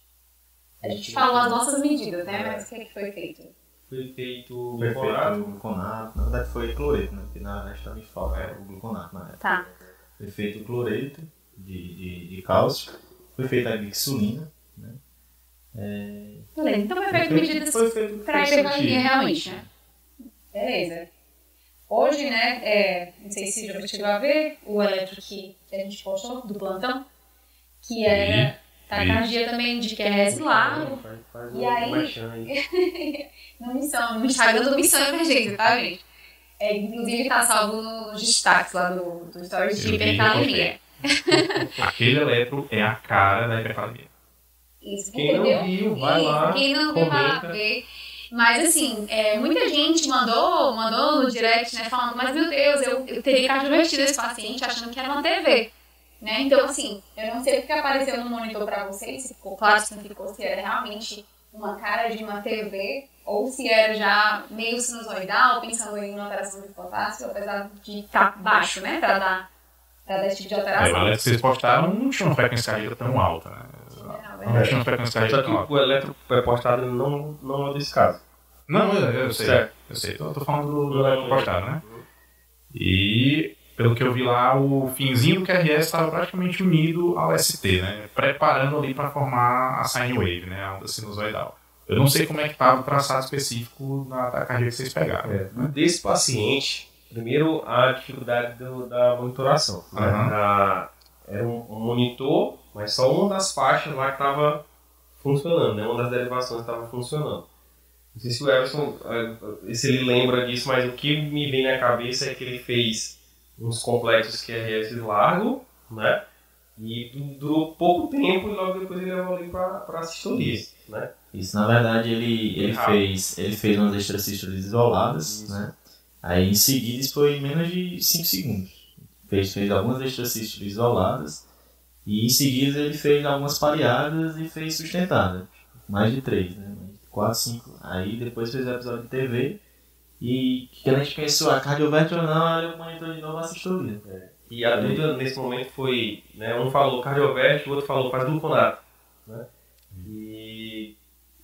A gente falou as nossas medidas, né? Mas o que, que foi feito? Foi feito Foi gluconato. feito gluconato, na verdade foi cloreto, né? Porque na verdade estava em falta, era o gluconato na época. Tá. Foi feito cloreto de, de, de cálcio, foi feita a glicina, né? É, Beleza, então foi feito medidas foi feito para hipercalemia sentido. realmente, né? Beleza. Hoje, né, é, não sei se já chegou a ver o eletro que a gente postou do plantão, que era taquicardia também de QRS largo, Faz, faz E aí- no Missão, no Instagram do Missão Emergência, tá, gente? É, inclusive tá salvo no- nos destaques lá do, do Stories de hipercalemia. Aquele eletro é a cara da hipercalemia. Isso, Quem não entendeu? viu, vai lá, Quem não viu, vai lá ver. Mas assim, é, muita gente mandou, mandou no direct, né, falando, mas meu Deus, eu, eu teria cardiovertido esse paciente achando que era uma TV. Né? Então, assim, eu não sei o que apareceu no monitor pra vocês, se ficou claro, se não ficou, se era realmente uma cara de uma TV ou se era já meio sinusoidal, pensando em uma alteração de potássio, apesar de estar baixo, né, pra dar, dar esse tipo de É, alteração. eletro que vocês postaram não tinha uma frequência tão alta, né? Não, Não tinha uma frequência Só que o eletro é postado não, não é desse caso. Não, eu, eu sei. Certo. Eu sei. Tô, tô falando do, do eletro postado, né? E, pelo que eu vi lá, o finzinho do QRS estava praticamente unido ao ST, né? Preparando ali para formar a sine wave, né? A onda sinusoidal. Eu não sei como é que estava o traçado específico na taquicardia que vocês pegaram. É, desse paciente, primeiro a dificuldade do- da monitoração. né? Aham. Era um, um monitor, mas só uma das faixas lá que estava funcionando, né? uma das derivações estava funcionando. Não sei se o Everson, eh, se ele lembra disso, mas o que me vem na cabeça é que ele fez uns complexos QRS largo, né? E du- durou pouco tempo e logo depois ele levou ali para a sistolia, né? Isso, na verdade, ele, ele, fez, ele fez umas extracístoles isoladas, Isso. né? Aí em seguida isso foi em menos de 5 segundos. Fez, fez algumas extracístoles isoladas e em seguida ele fez algumas pareadas e fez sustentada. Mais de 3, né? 4, 5. Aí depois fez o episódio de TV e que a gente pensou, a cardioverte ou não, aí eu monitor de novo a sistolia. E a dúvida nesse momento foi, né, um falou cardioverte, o outro falou faz gluconato, né? E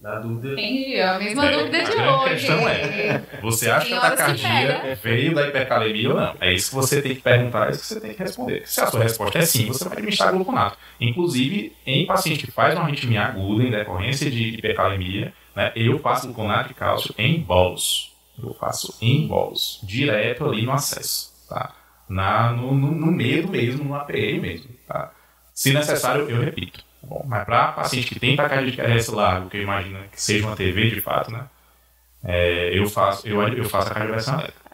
na dúvida, Entendi, a mesma É, dúvida de a hoje. questão é, Você acha que a taquicardia veio da hipercalemia ou não? É isso que você tem que perguntar, é isso que você tem que responder. Se a sua resposta é sim, você vai administrar gluconato. Inclusive, em paciente que faz uma arritmia aguda em decorrência de hipercalemia, né, eu faço gluconato de cálcio em bolos. Eu faço em bolos, direto ali no acesso, tá? Na, no, no, no medo mesmo, no APE mesmo, tá? Se necessário, eu repito. Bom, mas para paciente que tem taquicardia de QRS largo, que eu imagino que seja uma TV de fato, né? É, eu faço, eu, eu faço a cardioversão elétrica.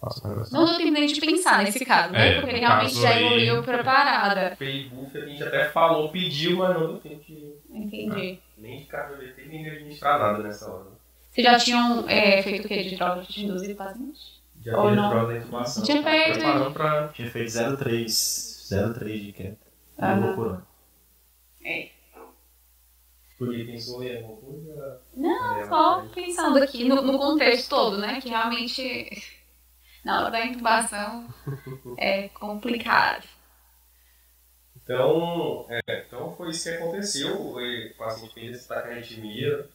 Faço a cardioversão. Não tô terminando de pensar nesse caso, né? É, Porque realmente já aí- evoluiu preparada. fez buff, a gente até falou, pediu, mas não tempo de Entendi. nem de cardioverte, nem de administrar nada nessa hora. Vocês já tinham é, feito o que de droga de induzido paciente? Já Ou não? droga da intubação. Tinha feito, Preparando pra... Tinha feito 0,3 0,3 de queda. Por ano. É. Porque pensou em alguma coisa? Não, É, só mas- pensando aqui no, no contexto todo, né? Que realmente na hora da intubação é complicado. Então, é, então foi isso que aconteceu. O paciente fez esse taquiarritmia,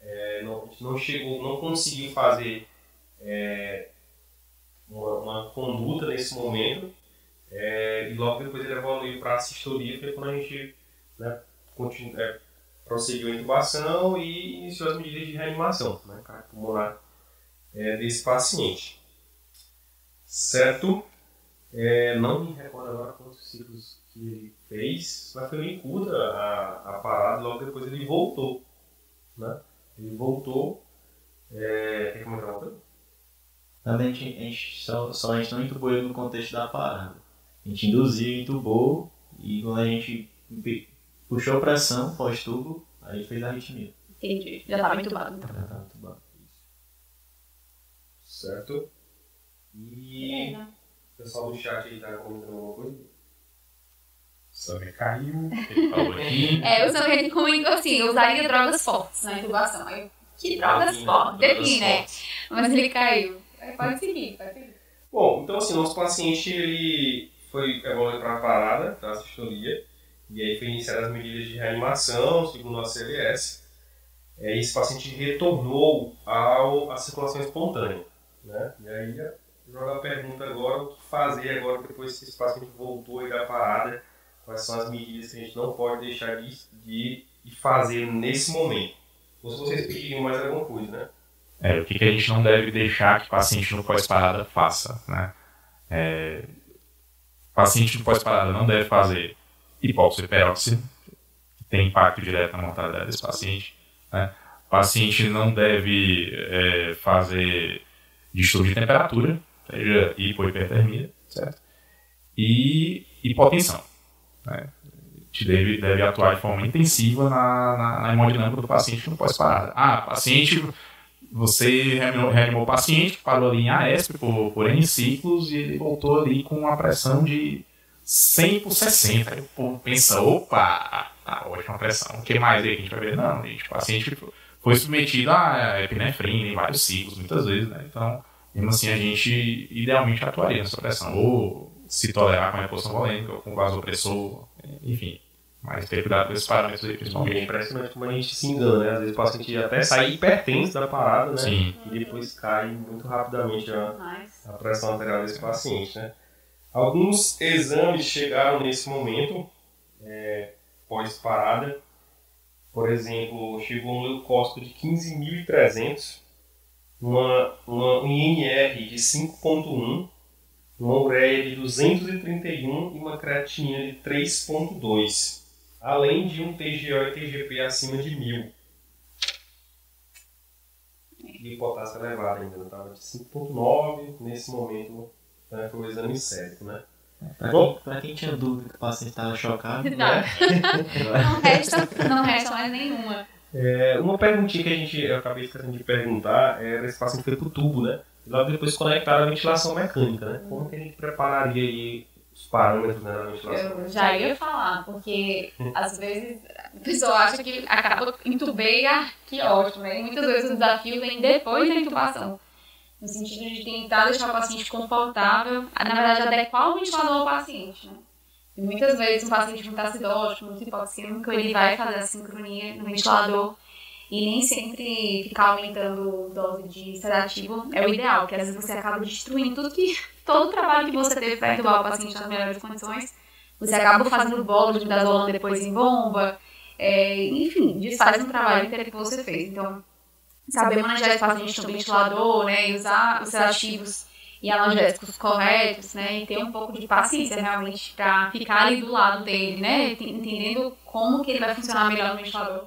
é, não, a gente não chegou, não conseguiu fazer é, uma, uma conduta nesse momento. é, e logo depois ele evoluiu para a sistolia, foi quando a gente né, continu, é, prosseguiu a intubação e iniciou as medidas de reanimação né, cardiopulmonar é, desse paciente. Certo? É, não me recordo agora quantos ciclos que ele fez, mas foi bem curta a, a parada, logo depois ele voltou. Né? Ele voltou. É, comentar uma coisa? Também a gente, a gente só, só a gente não entubou ele no contexto da parada. A gente induziu, entubou e quando a gente puxou pressão pós-tubo, aí fez a arritmia. Entendi. Já estava entubado. então. Já tava entubado. Certo? E o pessoal do chat aí tá comentando alguma coisa? Sabe, caiu, ele falou aqui. É, o ele comentou assim, eu usaria drogas fortes na intubação. Aí, que drogas fortes? Define, né? Mas ele caiu. Aí Pode seguir, pode seguir. Bom, então assim, nosso paciente ele foi evoluído para a parada, para a sistolia, e aí foi iniciadas as medidas de reanimação, segundo a CLS. É, esse paciente retornou ao, à circulação espontânea. Né? E aí joga a pergunta agora, o que fazer agora depois que esse paciente voltou aí da parada, quais são as medidas que a gente não pode deixar de, de, de fazer nesse momento. Ou se vocês pediriam mais alguma coisa, né? É, o que, que a gente não deve deixar que paciente no pós-parada faça, né? É, paciente no pós-parada não deve fazer hipóxia peróxide, que tem impacto direto na mortalidade desse paciente. Né? O paciente não deve é, fazer distúrbio de temperatura, seja hipohipertermia, certo? E hipotensão. Né? Gente deve, deve atuar de forma intensiva na, na, na hemodinâmica do paciente no pós-parada. Ah, paciente você reanimou, reanimou o paciente, parou ali em AESP por, por N ciclos e ele voltou ali com uma pressão de 100 por 60. Aí o povo pensa, opa, tá ótima pressão. O que mais aí que a gente vai ver? Não, gente, o paciente foi submetido a epinefrina em vários ciclos, muitas vezes, né? Então, mesmo assim, a gente idealmente atuaria nessa pressão. Ou se tolerar com a reposição volêmica, ou com vasopressor, enfim. Mas ter cuidado com esses parâmetros aí, E é principalmente. impressionante como a gente se engana, né? Às vezes o paciente até sai hipertenso da parada, né? Sim. E depois cai muito rapidamente a, a pressão arterial desse paciente, né? Alguns exames chegaram nesse momento, é, pós-parada. Por exemplo, chegou um leucócito de 15.300, uma, uma, um INR de 5.1, uma ureia de 231 e uma creatinina de 3.2 além de um TGO e TGP acima de 1000. E o potássio elevado ainda, estava de 5.9, nesse momento né, foi o exame sérico, né? Pra Bom. quem, pra quem tinha dúvida que o paciente estava chocado, Não. né? não resta, não resta mais nenhuma. É, uma perguntinha que a gente, eu acabei esquecendo de perguntar, era esse paciente foi pro tubo, né? E logo depois conectaram a ventilação mecânica, né? Como que a gente prepararia aí os parâmetros né, da ventilação? Eu já ia falar, porque às vezes a pessoa acha que acaba intubei, ah, que ótimo, né? E muitas vezes o desafio vem depois da intubação. No sentido de tentar deixar o paciente confortável, na verdade adequar o ventilador ao paciente, né? E muitas vezes um paciente muito acidótico, muito hipoxêmico, ele vai fazer a sincronia no ventilador e nem sempre ficar aumentando dose de sedativo é o ideal, porque às vezes você acaba destruindo tudo que todo o trabalho que você teve para entubar o paciente nas melhores condições, você acaba fazendo bolo de midazolam depois em bomba, é, enfim, desfaz um trabalho inteiro que você fez. Então, saber manejar esse paciente no ventilador, né, e usar os sedativos e analgésicos corretos, né, e ter um pouco de paciência realmente para ficar ali do lado dele, né, entendendo como que ele vai funcionar melhor no ventilador.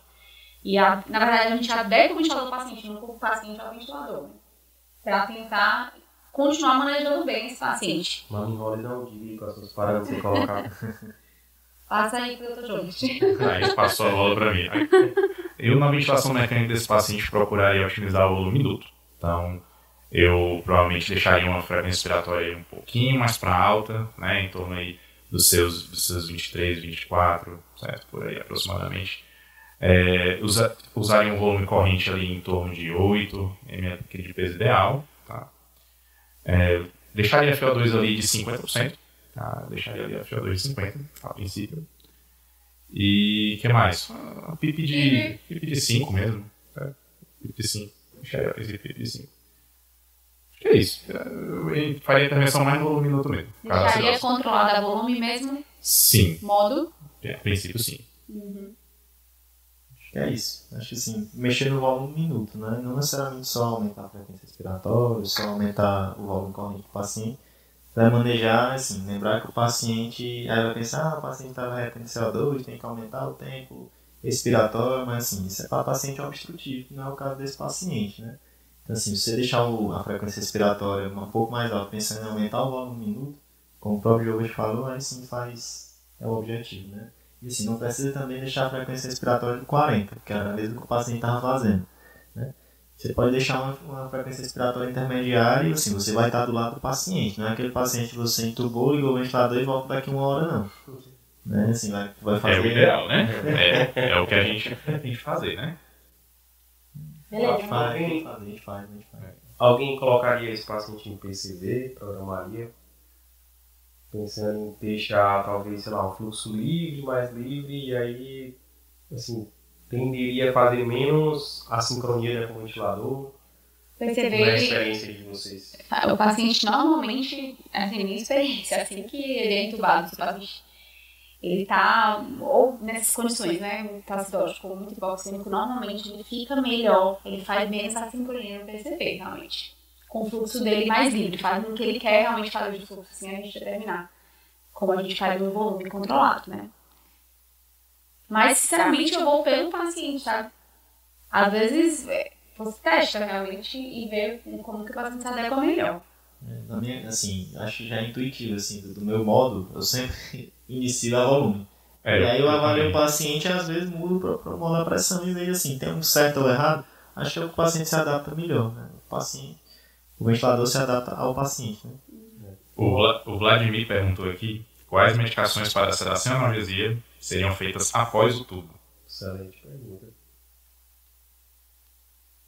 E, a, na verdade, a gente adequa o ventilador do paciente, não o paciente ao ventilador, né, para tentar continuar manejando bem esse paciente. E dá um dica com as suas parâmetros que colocar. Passa aí pro Dr. Jones. Aí passou a bola pra mim. Aí, Eu, na ventilação mecânica desse paciente, procuraria otimizar o volume duto. Então, eu provavelmente deixaria uma frequência respiratória um pouquinho mais para alta, né, em torno aí dos seus, dos seus 23, 24, certo? Por aí aproximadamente. É, usa, usaria um volume corrente ali em torno de 8 ml de peso ideal, tá? É, deixaria a FO2 ali de 50%, tá? Deixaria ali a FO2 de 50% a princípio. E que mais? Ah, PIP de, PIP de 5 mesmo. Tá? PIP de 5. Deixaria a princípio PIP de 5. Acho que é isso. Eu faria a intervenção mais no volume minuto mesmo. Deixaria controlada a volume mesmo? Sim. Modo? É, a princípio, sim. Uhum. Acho que é isso. Acho que assim, mexer no volume minuto, né? Não necessariamente só aumentar a frequência respiratória, só aumentar o volume corrente do paciente. Vai manejar, assim, lembrar que o paciente aí vai pensar, ah, o paciente estava retendo CO2, tem que aumentar o tempo respiratório, mas assim, isso é para paciente obstrutivo, que não é o caso desse paciente, né? Então, assim, se você deixar o, a frequência respiratória um pouco mais alta, pensando em aumentar o volume minuto, como o próprio Jovem falou, aí sim faz, é o objetivo, né? E assim, não precisa também deixar a frequência respiratória de 40, que era mesmo que o paciente estava fazendo? Você pode deixar uma, uma, frequência respiratória intermediária e assim, você vai estar do lado do paciente, não é aquele paciente que você entubou, ligou o ventilador e volta daqui uma hora, não. Né? Assim, vai, vai fazer... É o ideal, né? É, é o que a gente tem que fazer, né? Beleza. Faz, a gente faz, a gente faz, a gente faz. Alguém colocaria esse paciente em PCV, programaria, pensando em deixar talvez, sei lá, um fluxo livre, mais livre, e aí, assim, tenderia a fazer menos a sincronia né, com o ventilador. Perceber Qual é a experiência de vocês? O paciente normalmente, assim, minha experiência, assim que ele é entubado, o paciente ele tá, ou nessas condições, né, tacidótico ou muito hipoxêmico, normalmente ele fica melhor, ele faz menos a sincronia no PCP, realmente. Com o fluxo dele mais livre, faz o que ele quer realmente fazer de fluxo, assim a gente determinar. Como a gente faz no volume controlado, né. Mas, sinceramente, eu vou pelo paciente, sabe? Às vezes, você testa realmente e vê como que o paciente se adequa melhor. Na minha, assim, acho que já é intuitivo, assim, do, do meu modo, eu sempre inicio a volume. É, e aí eu avalio o paciente e às vezes mudo para o modo da pressão e vejo assim, tem um certo ou errado, acho que o paciente se adapta melhor, né? O paciente, o ventilador se adapta ao paciente, né? O, Vla- o Vladimir perguntou aqui quais medicações para sedação e analgesia seriam feitas após o tubo. Excelente pergunta.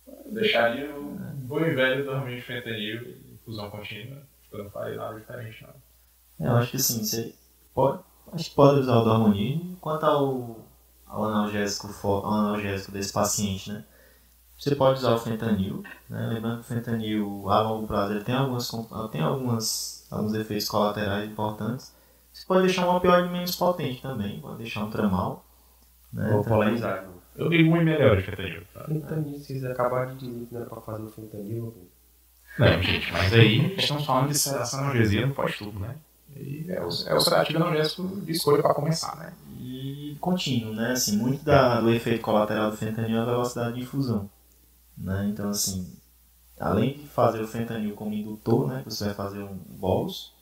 Eu deixaria o bom e velho dormir fentanil e infusão contínua. Eu não faria nada diferente, não. É, Eu acho que assim, você pode, acho que pode usar o Dormonide. Quanto ao, ao, analgésico, ao analgésico desse paciente, né? Você pode usar o fentanil, né? Lembrando que o fentanil a longo prazo ele tem, algumas, tem algumas, alguns efeitos colaterais importantes. Pode deixar um opioide menos potente também, pode deixar um tramal. Né? Vou polemizar. Eu digo 1 ml de fentanil. Tá? Fentanil, se vocês acabaram de dizer que não é pra fazer o fentanil, Não, gente, mas aí estamos falando de sedação e analgesia no pós-tubo, né? E é o, é o sedativo analgésico de escolha para começar, né? E contínuo, né? Assim, muito da, do efeito colateral do fentanil é a velocidade de infusão. Né? Então, assim, além de fazer o fentanil como indutor, né? Que você vai fazer um bolus,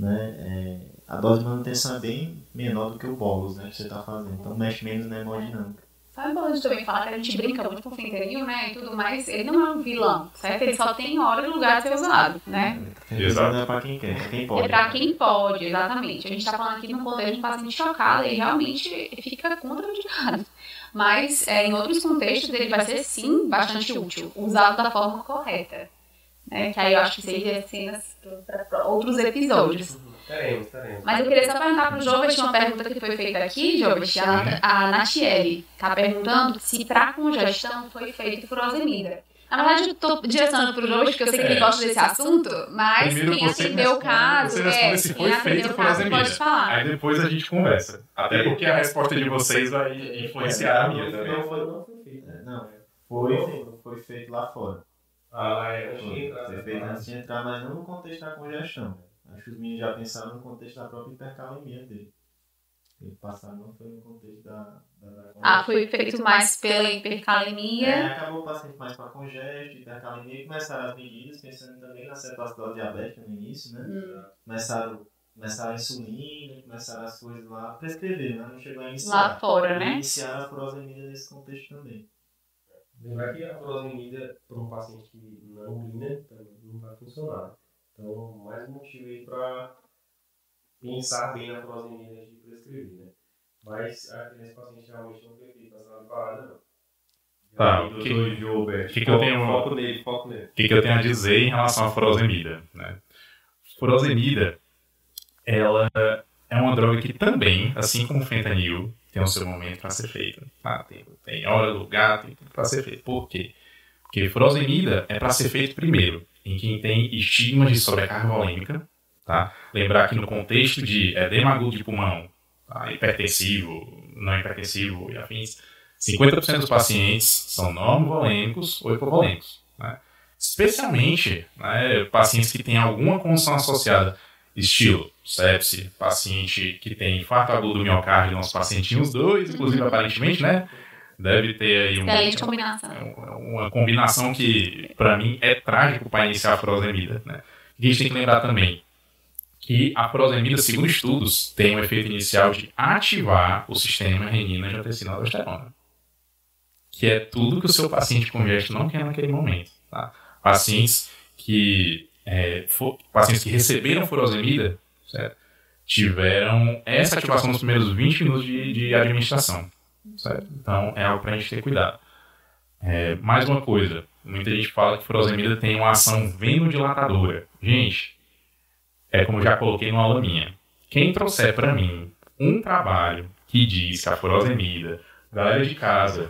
né? É, a dose de manutenção é bem menor do que o bolus, né? Que você está fazendo. Então, mexe menos na hemodinâmica. Sabe a gente também fala que a gente brinca muito com o fentanil, né, e tudo mais, ele não é um vilão, certo? Ele só tem hora e lugar de ser usado, né? Exato. Não é para quem quer, é quem pode. É pra quem pode, exatamente. A gente tá falando aqui no contexto de um paciente chocado e realmente fica contraindicado. Mas é, em outros contextos ele vai ser sim bastante útil, usado da forma correta. Né? Que aí eu acho que seria cenas para outros episódios. Teremos, teremos. Mas eu queria só perguntar pro Jovem uma pergunta que foi feita aqui, Jovem, a, a Natiele tá perguntando se para congestão foi feito furosemida. Na verdade, eu tô direcionando pro Jovem, porque eu sei que ele É. gosta desse assunto, mas Primeiro quem atendeu o caso, você é, se quem foi feito o caso furosemida. pode falar. Aí depois a gente conversa. Até porque a resposta de vocês vai influenciar a minha Não também. foi, não foi feito. É, Não, foi, foi feito lá fora. Ah, é, Foi, foi feito antes de entrar, mas não no contexto da congestão. Acho que os meninos já pensaram no contexto da própria hipercalemia dele. Ele passaram não foi no contexto da, da, da Ah, foi feito mais pela É, hipercalemia. acabou o paciente mais com a congesto, hipercalemia, e começaram as medidas, pensando também na cetoacidose diabética no início, né? Hum. Começaram começaram a insulina, começaram as coisas lá, prescrever, né? Não chegou a iniciar. Lá fora, né? Iniciaram a furosemida nesse contexto também. Lembrar que a furosemida, para um paciente que não urina, também não vai funcionar. Então, mais um motivo aí para pensar bem na furosemida antes de prescrever, né? Mas a esse paciente realmente não foi feito essa parada, não. Tá, o Gilbert, que que eu tenho- Foco nele, foco nele. Que, que eu tenho a dizer em relação à furosemida? Né? Furosemida, ela é uma droga que também, assim como o fentanil, tem o seu momento para ser feita. Tá? Tem, tem hora, lugar, tem tudo para ser feito. Por quê? Porque furosemida é para ser feito primeiro em quem tem estigmas de sobrecarga volêmica. Tá? Lembrar que no contexto de edema agudo de pulmão, tá? hipertensivo, não hipertensivo e afins, 50% dos pacientes são normovolêmicos ou hipovolêmicos. Né? Especialmente né, pacientes que têm alguma condição associada, estilo sepse, paciente que tem infarto agudo do miocárdio, nosso os dois, inclusive aparentemente, né? Deve ter aí um, Excelente combinação. é uma combinação que, para mim, é trágico para iniciar a furosemida. Né? E a gente tem que lembrar também que a furosemida, segundo estudos, tem um efeito inicial de ativar o sistema renina angiotensina aldosterona, que é tudo que o seu paciente congesto não quer naquele momento. Tá? Pacientes que é, for- pacientes que receberam furosemida certo? tiveram essa ativação nos primeiros 20 minutos de, de administração. Certo? Então é algo para a gente ter cuidado. É, mais uma coisa, muita gente fala que furosemida tem uma ação venodilatadora. Gente, é como eu já coloquei numa aula minha. Quem trouxer para mim um trabalho que diz que a furosemida, galera de casa,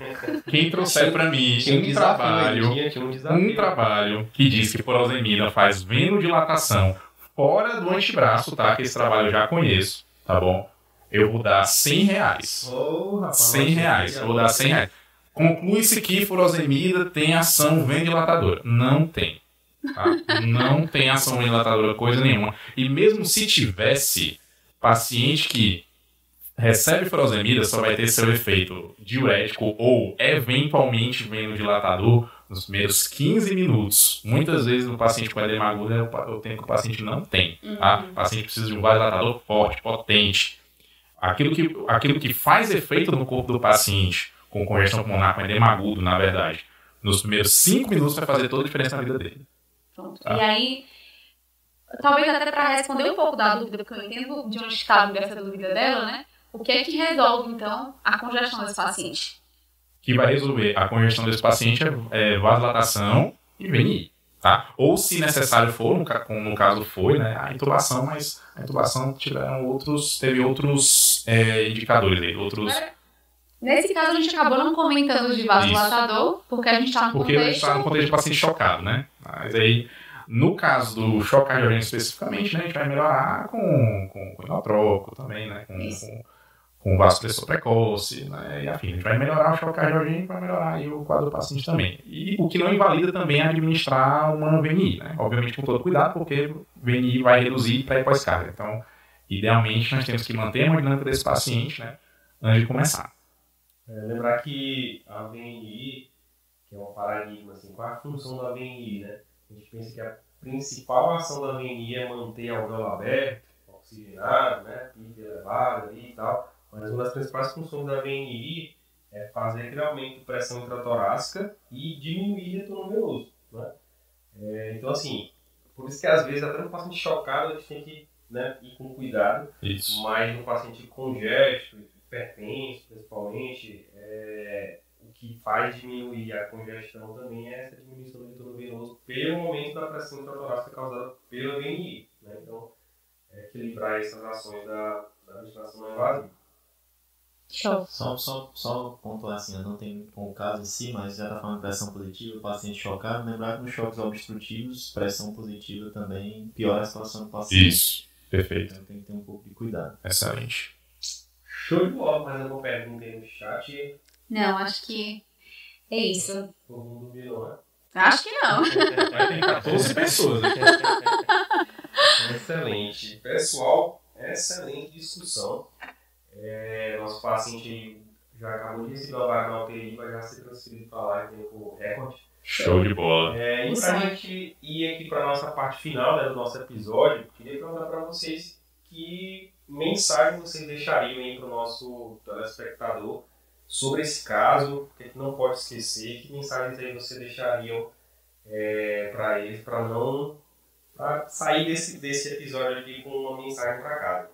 quem trouxer para mim um um trabalho tinha, um um trabalho que diz que furosemida faz venodilatação fora do antebraço, tá? Que esse trabalho eu já conheço, tá bom? Eu vou dar 100 reais. Rapaz, 100 nossa, reais. Eu vou dar 100 reais. Conclui-se que furosemida tem ação venodilatadora. Não tem. Tá? Não tem ação venodilatadora, coisa nenhuma. E mesmo se tivesse, paciente que recebe furosemida só vai ter seu efeito diurético ou eventualmente venodilatador nos primeiros 15 minutos. Muitas vezes no paciente com edema agudo é o tempo que o paciente não tem. Tá? O paciente precisa de um vasodilatador forte, potente. Aquilo que, aquilo que faz efeito no corpo do paciente com congestão pulmonar, com edema agudo, na verdade, nos primeiros 5 minutos vai fazer toda a diferença na vida dele. Pronto. Tá. E aí, talvez até para responder um pouco da dúvida, porque eu entendo de onde está vindo essa dúvida dela, né? O que é que resolve, então, a congestão desse paciente? que vai resolver a congestão desse paciente é, é vasodilatação e VNI, tá? Ou se necessário for, como no caso foi, né, a intubação, mas a intubação tiveram outros, teve outros é, indicadores outros, Nesse caso, a gente acabou não comentando de vasodilatador, porque a gente está no porque a gente contexto... está no contexto de paciente chocado, né? Mas aí, no caso do choque cardiogênico especificamente, né, a gente vai melhorar com, com, com inotrópico também, né, com. Com, vasopressor precoce, né, e afim. A gente vai melhorar o choque cardiogênico, vai melhorar aí o quadro do paciente também. E o que não invalida também é administrar uma VNI, né? Obviamente com todo cuidado, porque VNI vai reduzir para pós-carga. Então, idealmente, nós temos que manter a hemodinâmica desse paciente, né, antes de começar. É, lembrar que a VNI, que é um paradigma, assim, qual é a função da VNI, né? A gente pensa que a principal ação da VNI é manter a alvéolo aberto, oxigenado, né? PIB elevado ali e tal. Mas uma das principais funções da VNI é fazer aquele aumento de pressão intratorácica e diminuir retorno venoso, né? É, então, assim, por isso que às vezes até no paciente chocado a gente tem que né, ir com cuidado Isso. mas no paciente congesto, hipertenso principalmente, é, o que faz diminuir a congestão também é essa diminuição do retorno venoso pelo aumento da pressão intratorácica causada pela VNI. Né? Então, é equilibrar essas ações da, da administração não invasiva. Show. Só, só, só pontuar assim, eu não tem com o caso em si, mas já está falando de pressão positiva, o paciente chocado, lembrar que nos choques obstrutivos, pressão positiva também piora a situação do paciente. Isso. Perfeito. Então tem que ter um pouco de cuidado. Excelente. Show de bola, mais alguma pergunta aí no chat? Não, acho que é isso. Todo mundo virou, né? Acho que não. Vai ter 14 pessoas. né? Excelente. Pessoal, excelente discussão. É, nosso paciente aí já acabou de receber uma vaga na UTI, vai já ser transferido para lá em tempo recorde. Show de bola. É, e para a gente ir aqui para nossa parte final né, do nosso episódio, queria perguntar para vocês que mensagem vocês deixariam para o nosso telespectador sobre esse caso, que a gente não pode esquecer, que mensagens aí vocês deixariam é, para eles, para não pra sair desse, desse episódio aqui com uma mensagem para casa.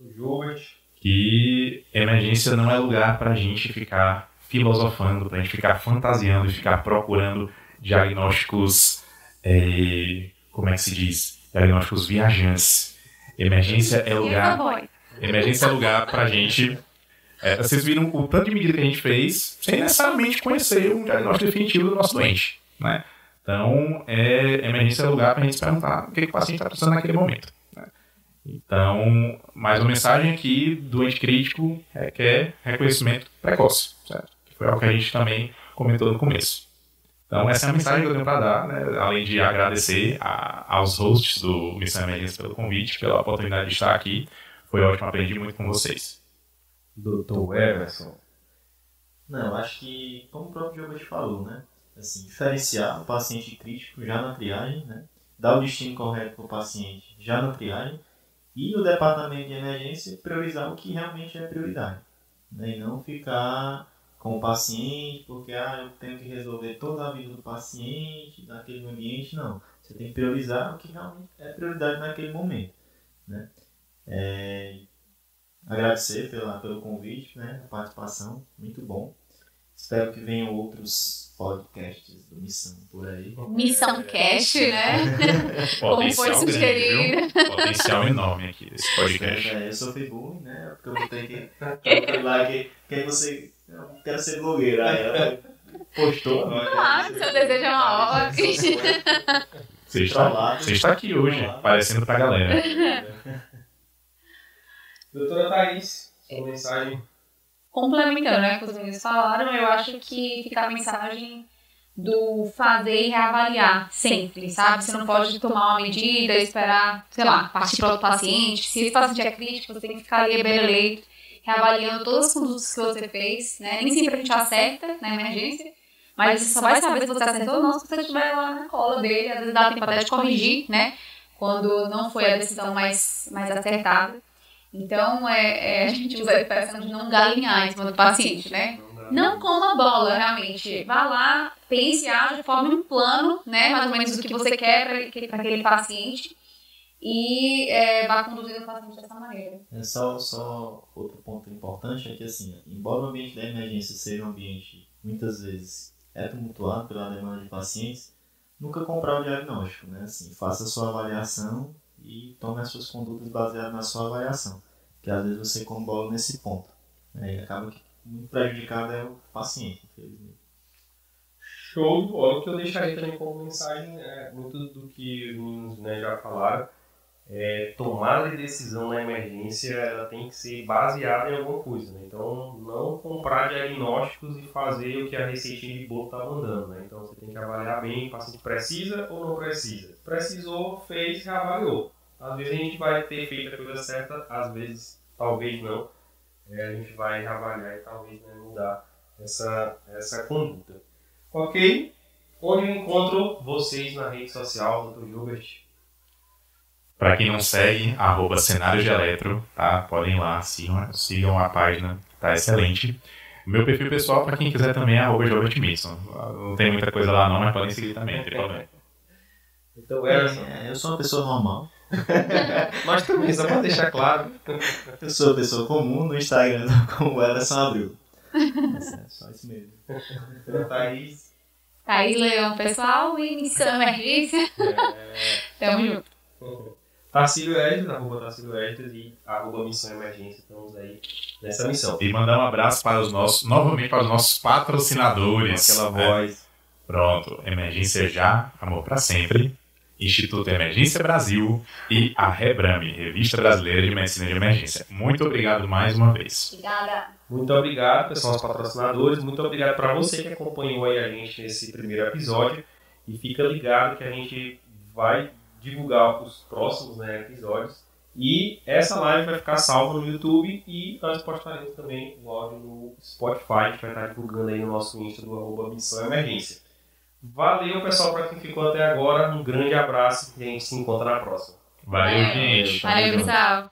O Gilbert. Que emergência não é lugar para a gente ficar filosofando, para a gente ficar fantasiando e ficar procurando diagnósticos, é, como é que se diz? Diagnósticos viajantes. Emergência é lugar. Emergência é lugar pra gente. É, vocês viram o tanto de medida que a gente fez sem necessariamente conhecer um diagnóstico definitivo do nosso doente. Né? Então, é, emergência é lugar pra gente se perguntar o que, que o paciente está precisando naquele momento. Então, mais uma mensagem aqui: doente crítico requer reconhecimento precoce. Certo? Que foi algo que a gente também comentou no começo. Então, essa é a mensagem que eu tenho para dar, né? além de agradecer a, aos hosts do Missão Emergência pelo convite, pela oportunidade de estar aqui. Foi ótimo, aprendi muito com vocês. Doutor Everson. Não, acho que, como o próprio Diogo falou, né? Assim, diferenciar o paciente crítico já na triagem, né? Dar o destino correto para o paciente já na triagem e o departamento de emergência priorizar o que realmente é prioridade. Né? E não ficar com o paciente, porque ah, eu tenho que resolver toda a vida do paciente, naquele ambiente, não. Você tem que priorizar o que realmente é prioridade naquele momento. Né? É, agradecer pela, pelo convite, né, a participação, muito bom. Espero que venham outros podcasts do Missão por aí. Missão Cast, né? Como foi sugerido. Potencial enorme aqui desse podcast. É, eu sou Facebook, né? Porque eu botei aqui. lá que, que você eu quero ser blogueira. Aí ela postou. Ah, seu desejo é uma ordem. Você está, você está aqui hoje, aparecendo pra galera. Doutora Thaís, sua mensagem. Complementando né, o que os meninos falaram, eu acho que fica a mensagem do fazer e reavaliar sempre, sabe? Você não pode tomar uma medida, esperar, sei lá, partir para outro paciente. Se esse paciente é crítico, você tem que ficar ali beira-leito reavaliando todas as condutas que você fez, né? Nem sempre a gente acerta na emergência, mas você só vai saber se você acertou ou não se você estiver lá na cola dele, às vezes dá tempo até de corrigir, né? Quando não foi a decisão mais, mais acertada. Então, é, é, a gente usa a expressão de não galinhar em cima do paciente, né? Não coma bola, realmente. Vá lá, pense, age, forme um plano, né? Mais ou menos do que você quer para aquele paciente e é, vai conduzindo o paciente dessa maneira. É só, só outro ponto importante é que, assim, embora o ambiente da emergência seja um ambiente, muitas vezes, é tumultuado pela demanda de pacientes, nunca comprar o diagnóstico, né? Assim, faça a sua avaliação e tome as suas condutas baseadas na sua avaliação. Que às vezes você combola nesse ponto. Né? E acaba que muito prejudicado é o paciente, infelizmente. Show. O que eu deixaria também como mensagem é muito do que os meninos né, já falaram é, tomada de decisão na emergência ela tem que ser baseada em alguma coisa. Né? Então, não comprar diagnósticos e fazer o que a receitinha de bolo está mandando. Né? Então, você tem que avaliar bem o paciente precisa ou não precisa. Precisou, fez, reavaliou. Às vezes a gente vai ter feito a coisa certa, às vezes talvez não. É, a gente vai reavaliar e talvez né, mudar essa, essa conduta. Ok? Onde eu encontro vocês na rede social, Dr. Gilbert? Para quem não segue, arroba cenário de eletro, tá? Podem ir lá, sigam, sigam a página, tá excelente. Meu perfil pessoal, para quem quiser também, é arroba Não tem muita coisa lá não, mas podem seguir também, não tem problema. Então, é, eu sou uma pessoa normal. mas também, só para deixar claro. Eu sou uma pessoa comum no Instagram, como Ellison Abril. É só isso mesmo. Então, Thaís. Thaís Leão, pessoal, e missão emergência. É... Tamo junto. Tarcílio Edges, arroba Tarcílio Edges e arroba Missão Emergência. Estamos aí nessa missão. E mandar um abraço para os nossos, novamente para os nossos patrocinadores. Aquela voz. Pronto, Emergência Já, Amor para Sempre, Instituto Emergência Brasil e a Rebrame, Revista Brasileira de Medicina de Emergência. Muito obrigado mais uma vez. Obrigada. Muito obrigado, pessoal, os patrocinadores. Muito obrigado para você que acompanhou aí a gente nesse primeiro episódio. E fica ligado que a gente vai divulgar os próximos né, episódios. E essa live vai ficar salva no YouTube e nós postaremos também o áudio no Spotify, gente vai estar divulgando aí no nosso Insta do arroba Missão Emergência. Valeu, pessoal, para quem ficou até agora. Um grande abraço e a gente se encontra na próxima. Valeu, gente. Valeu, pessoal.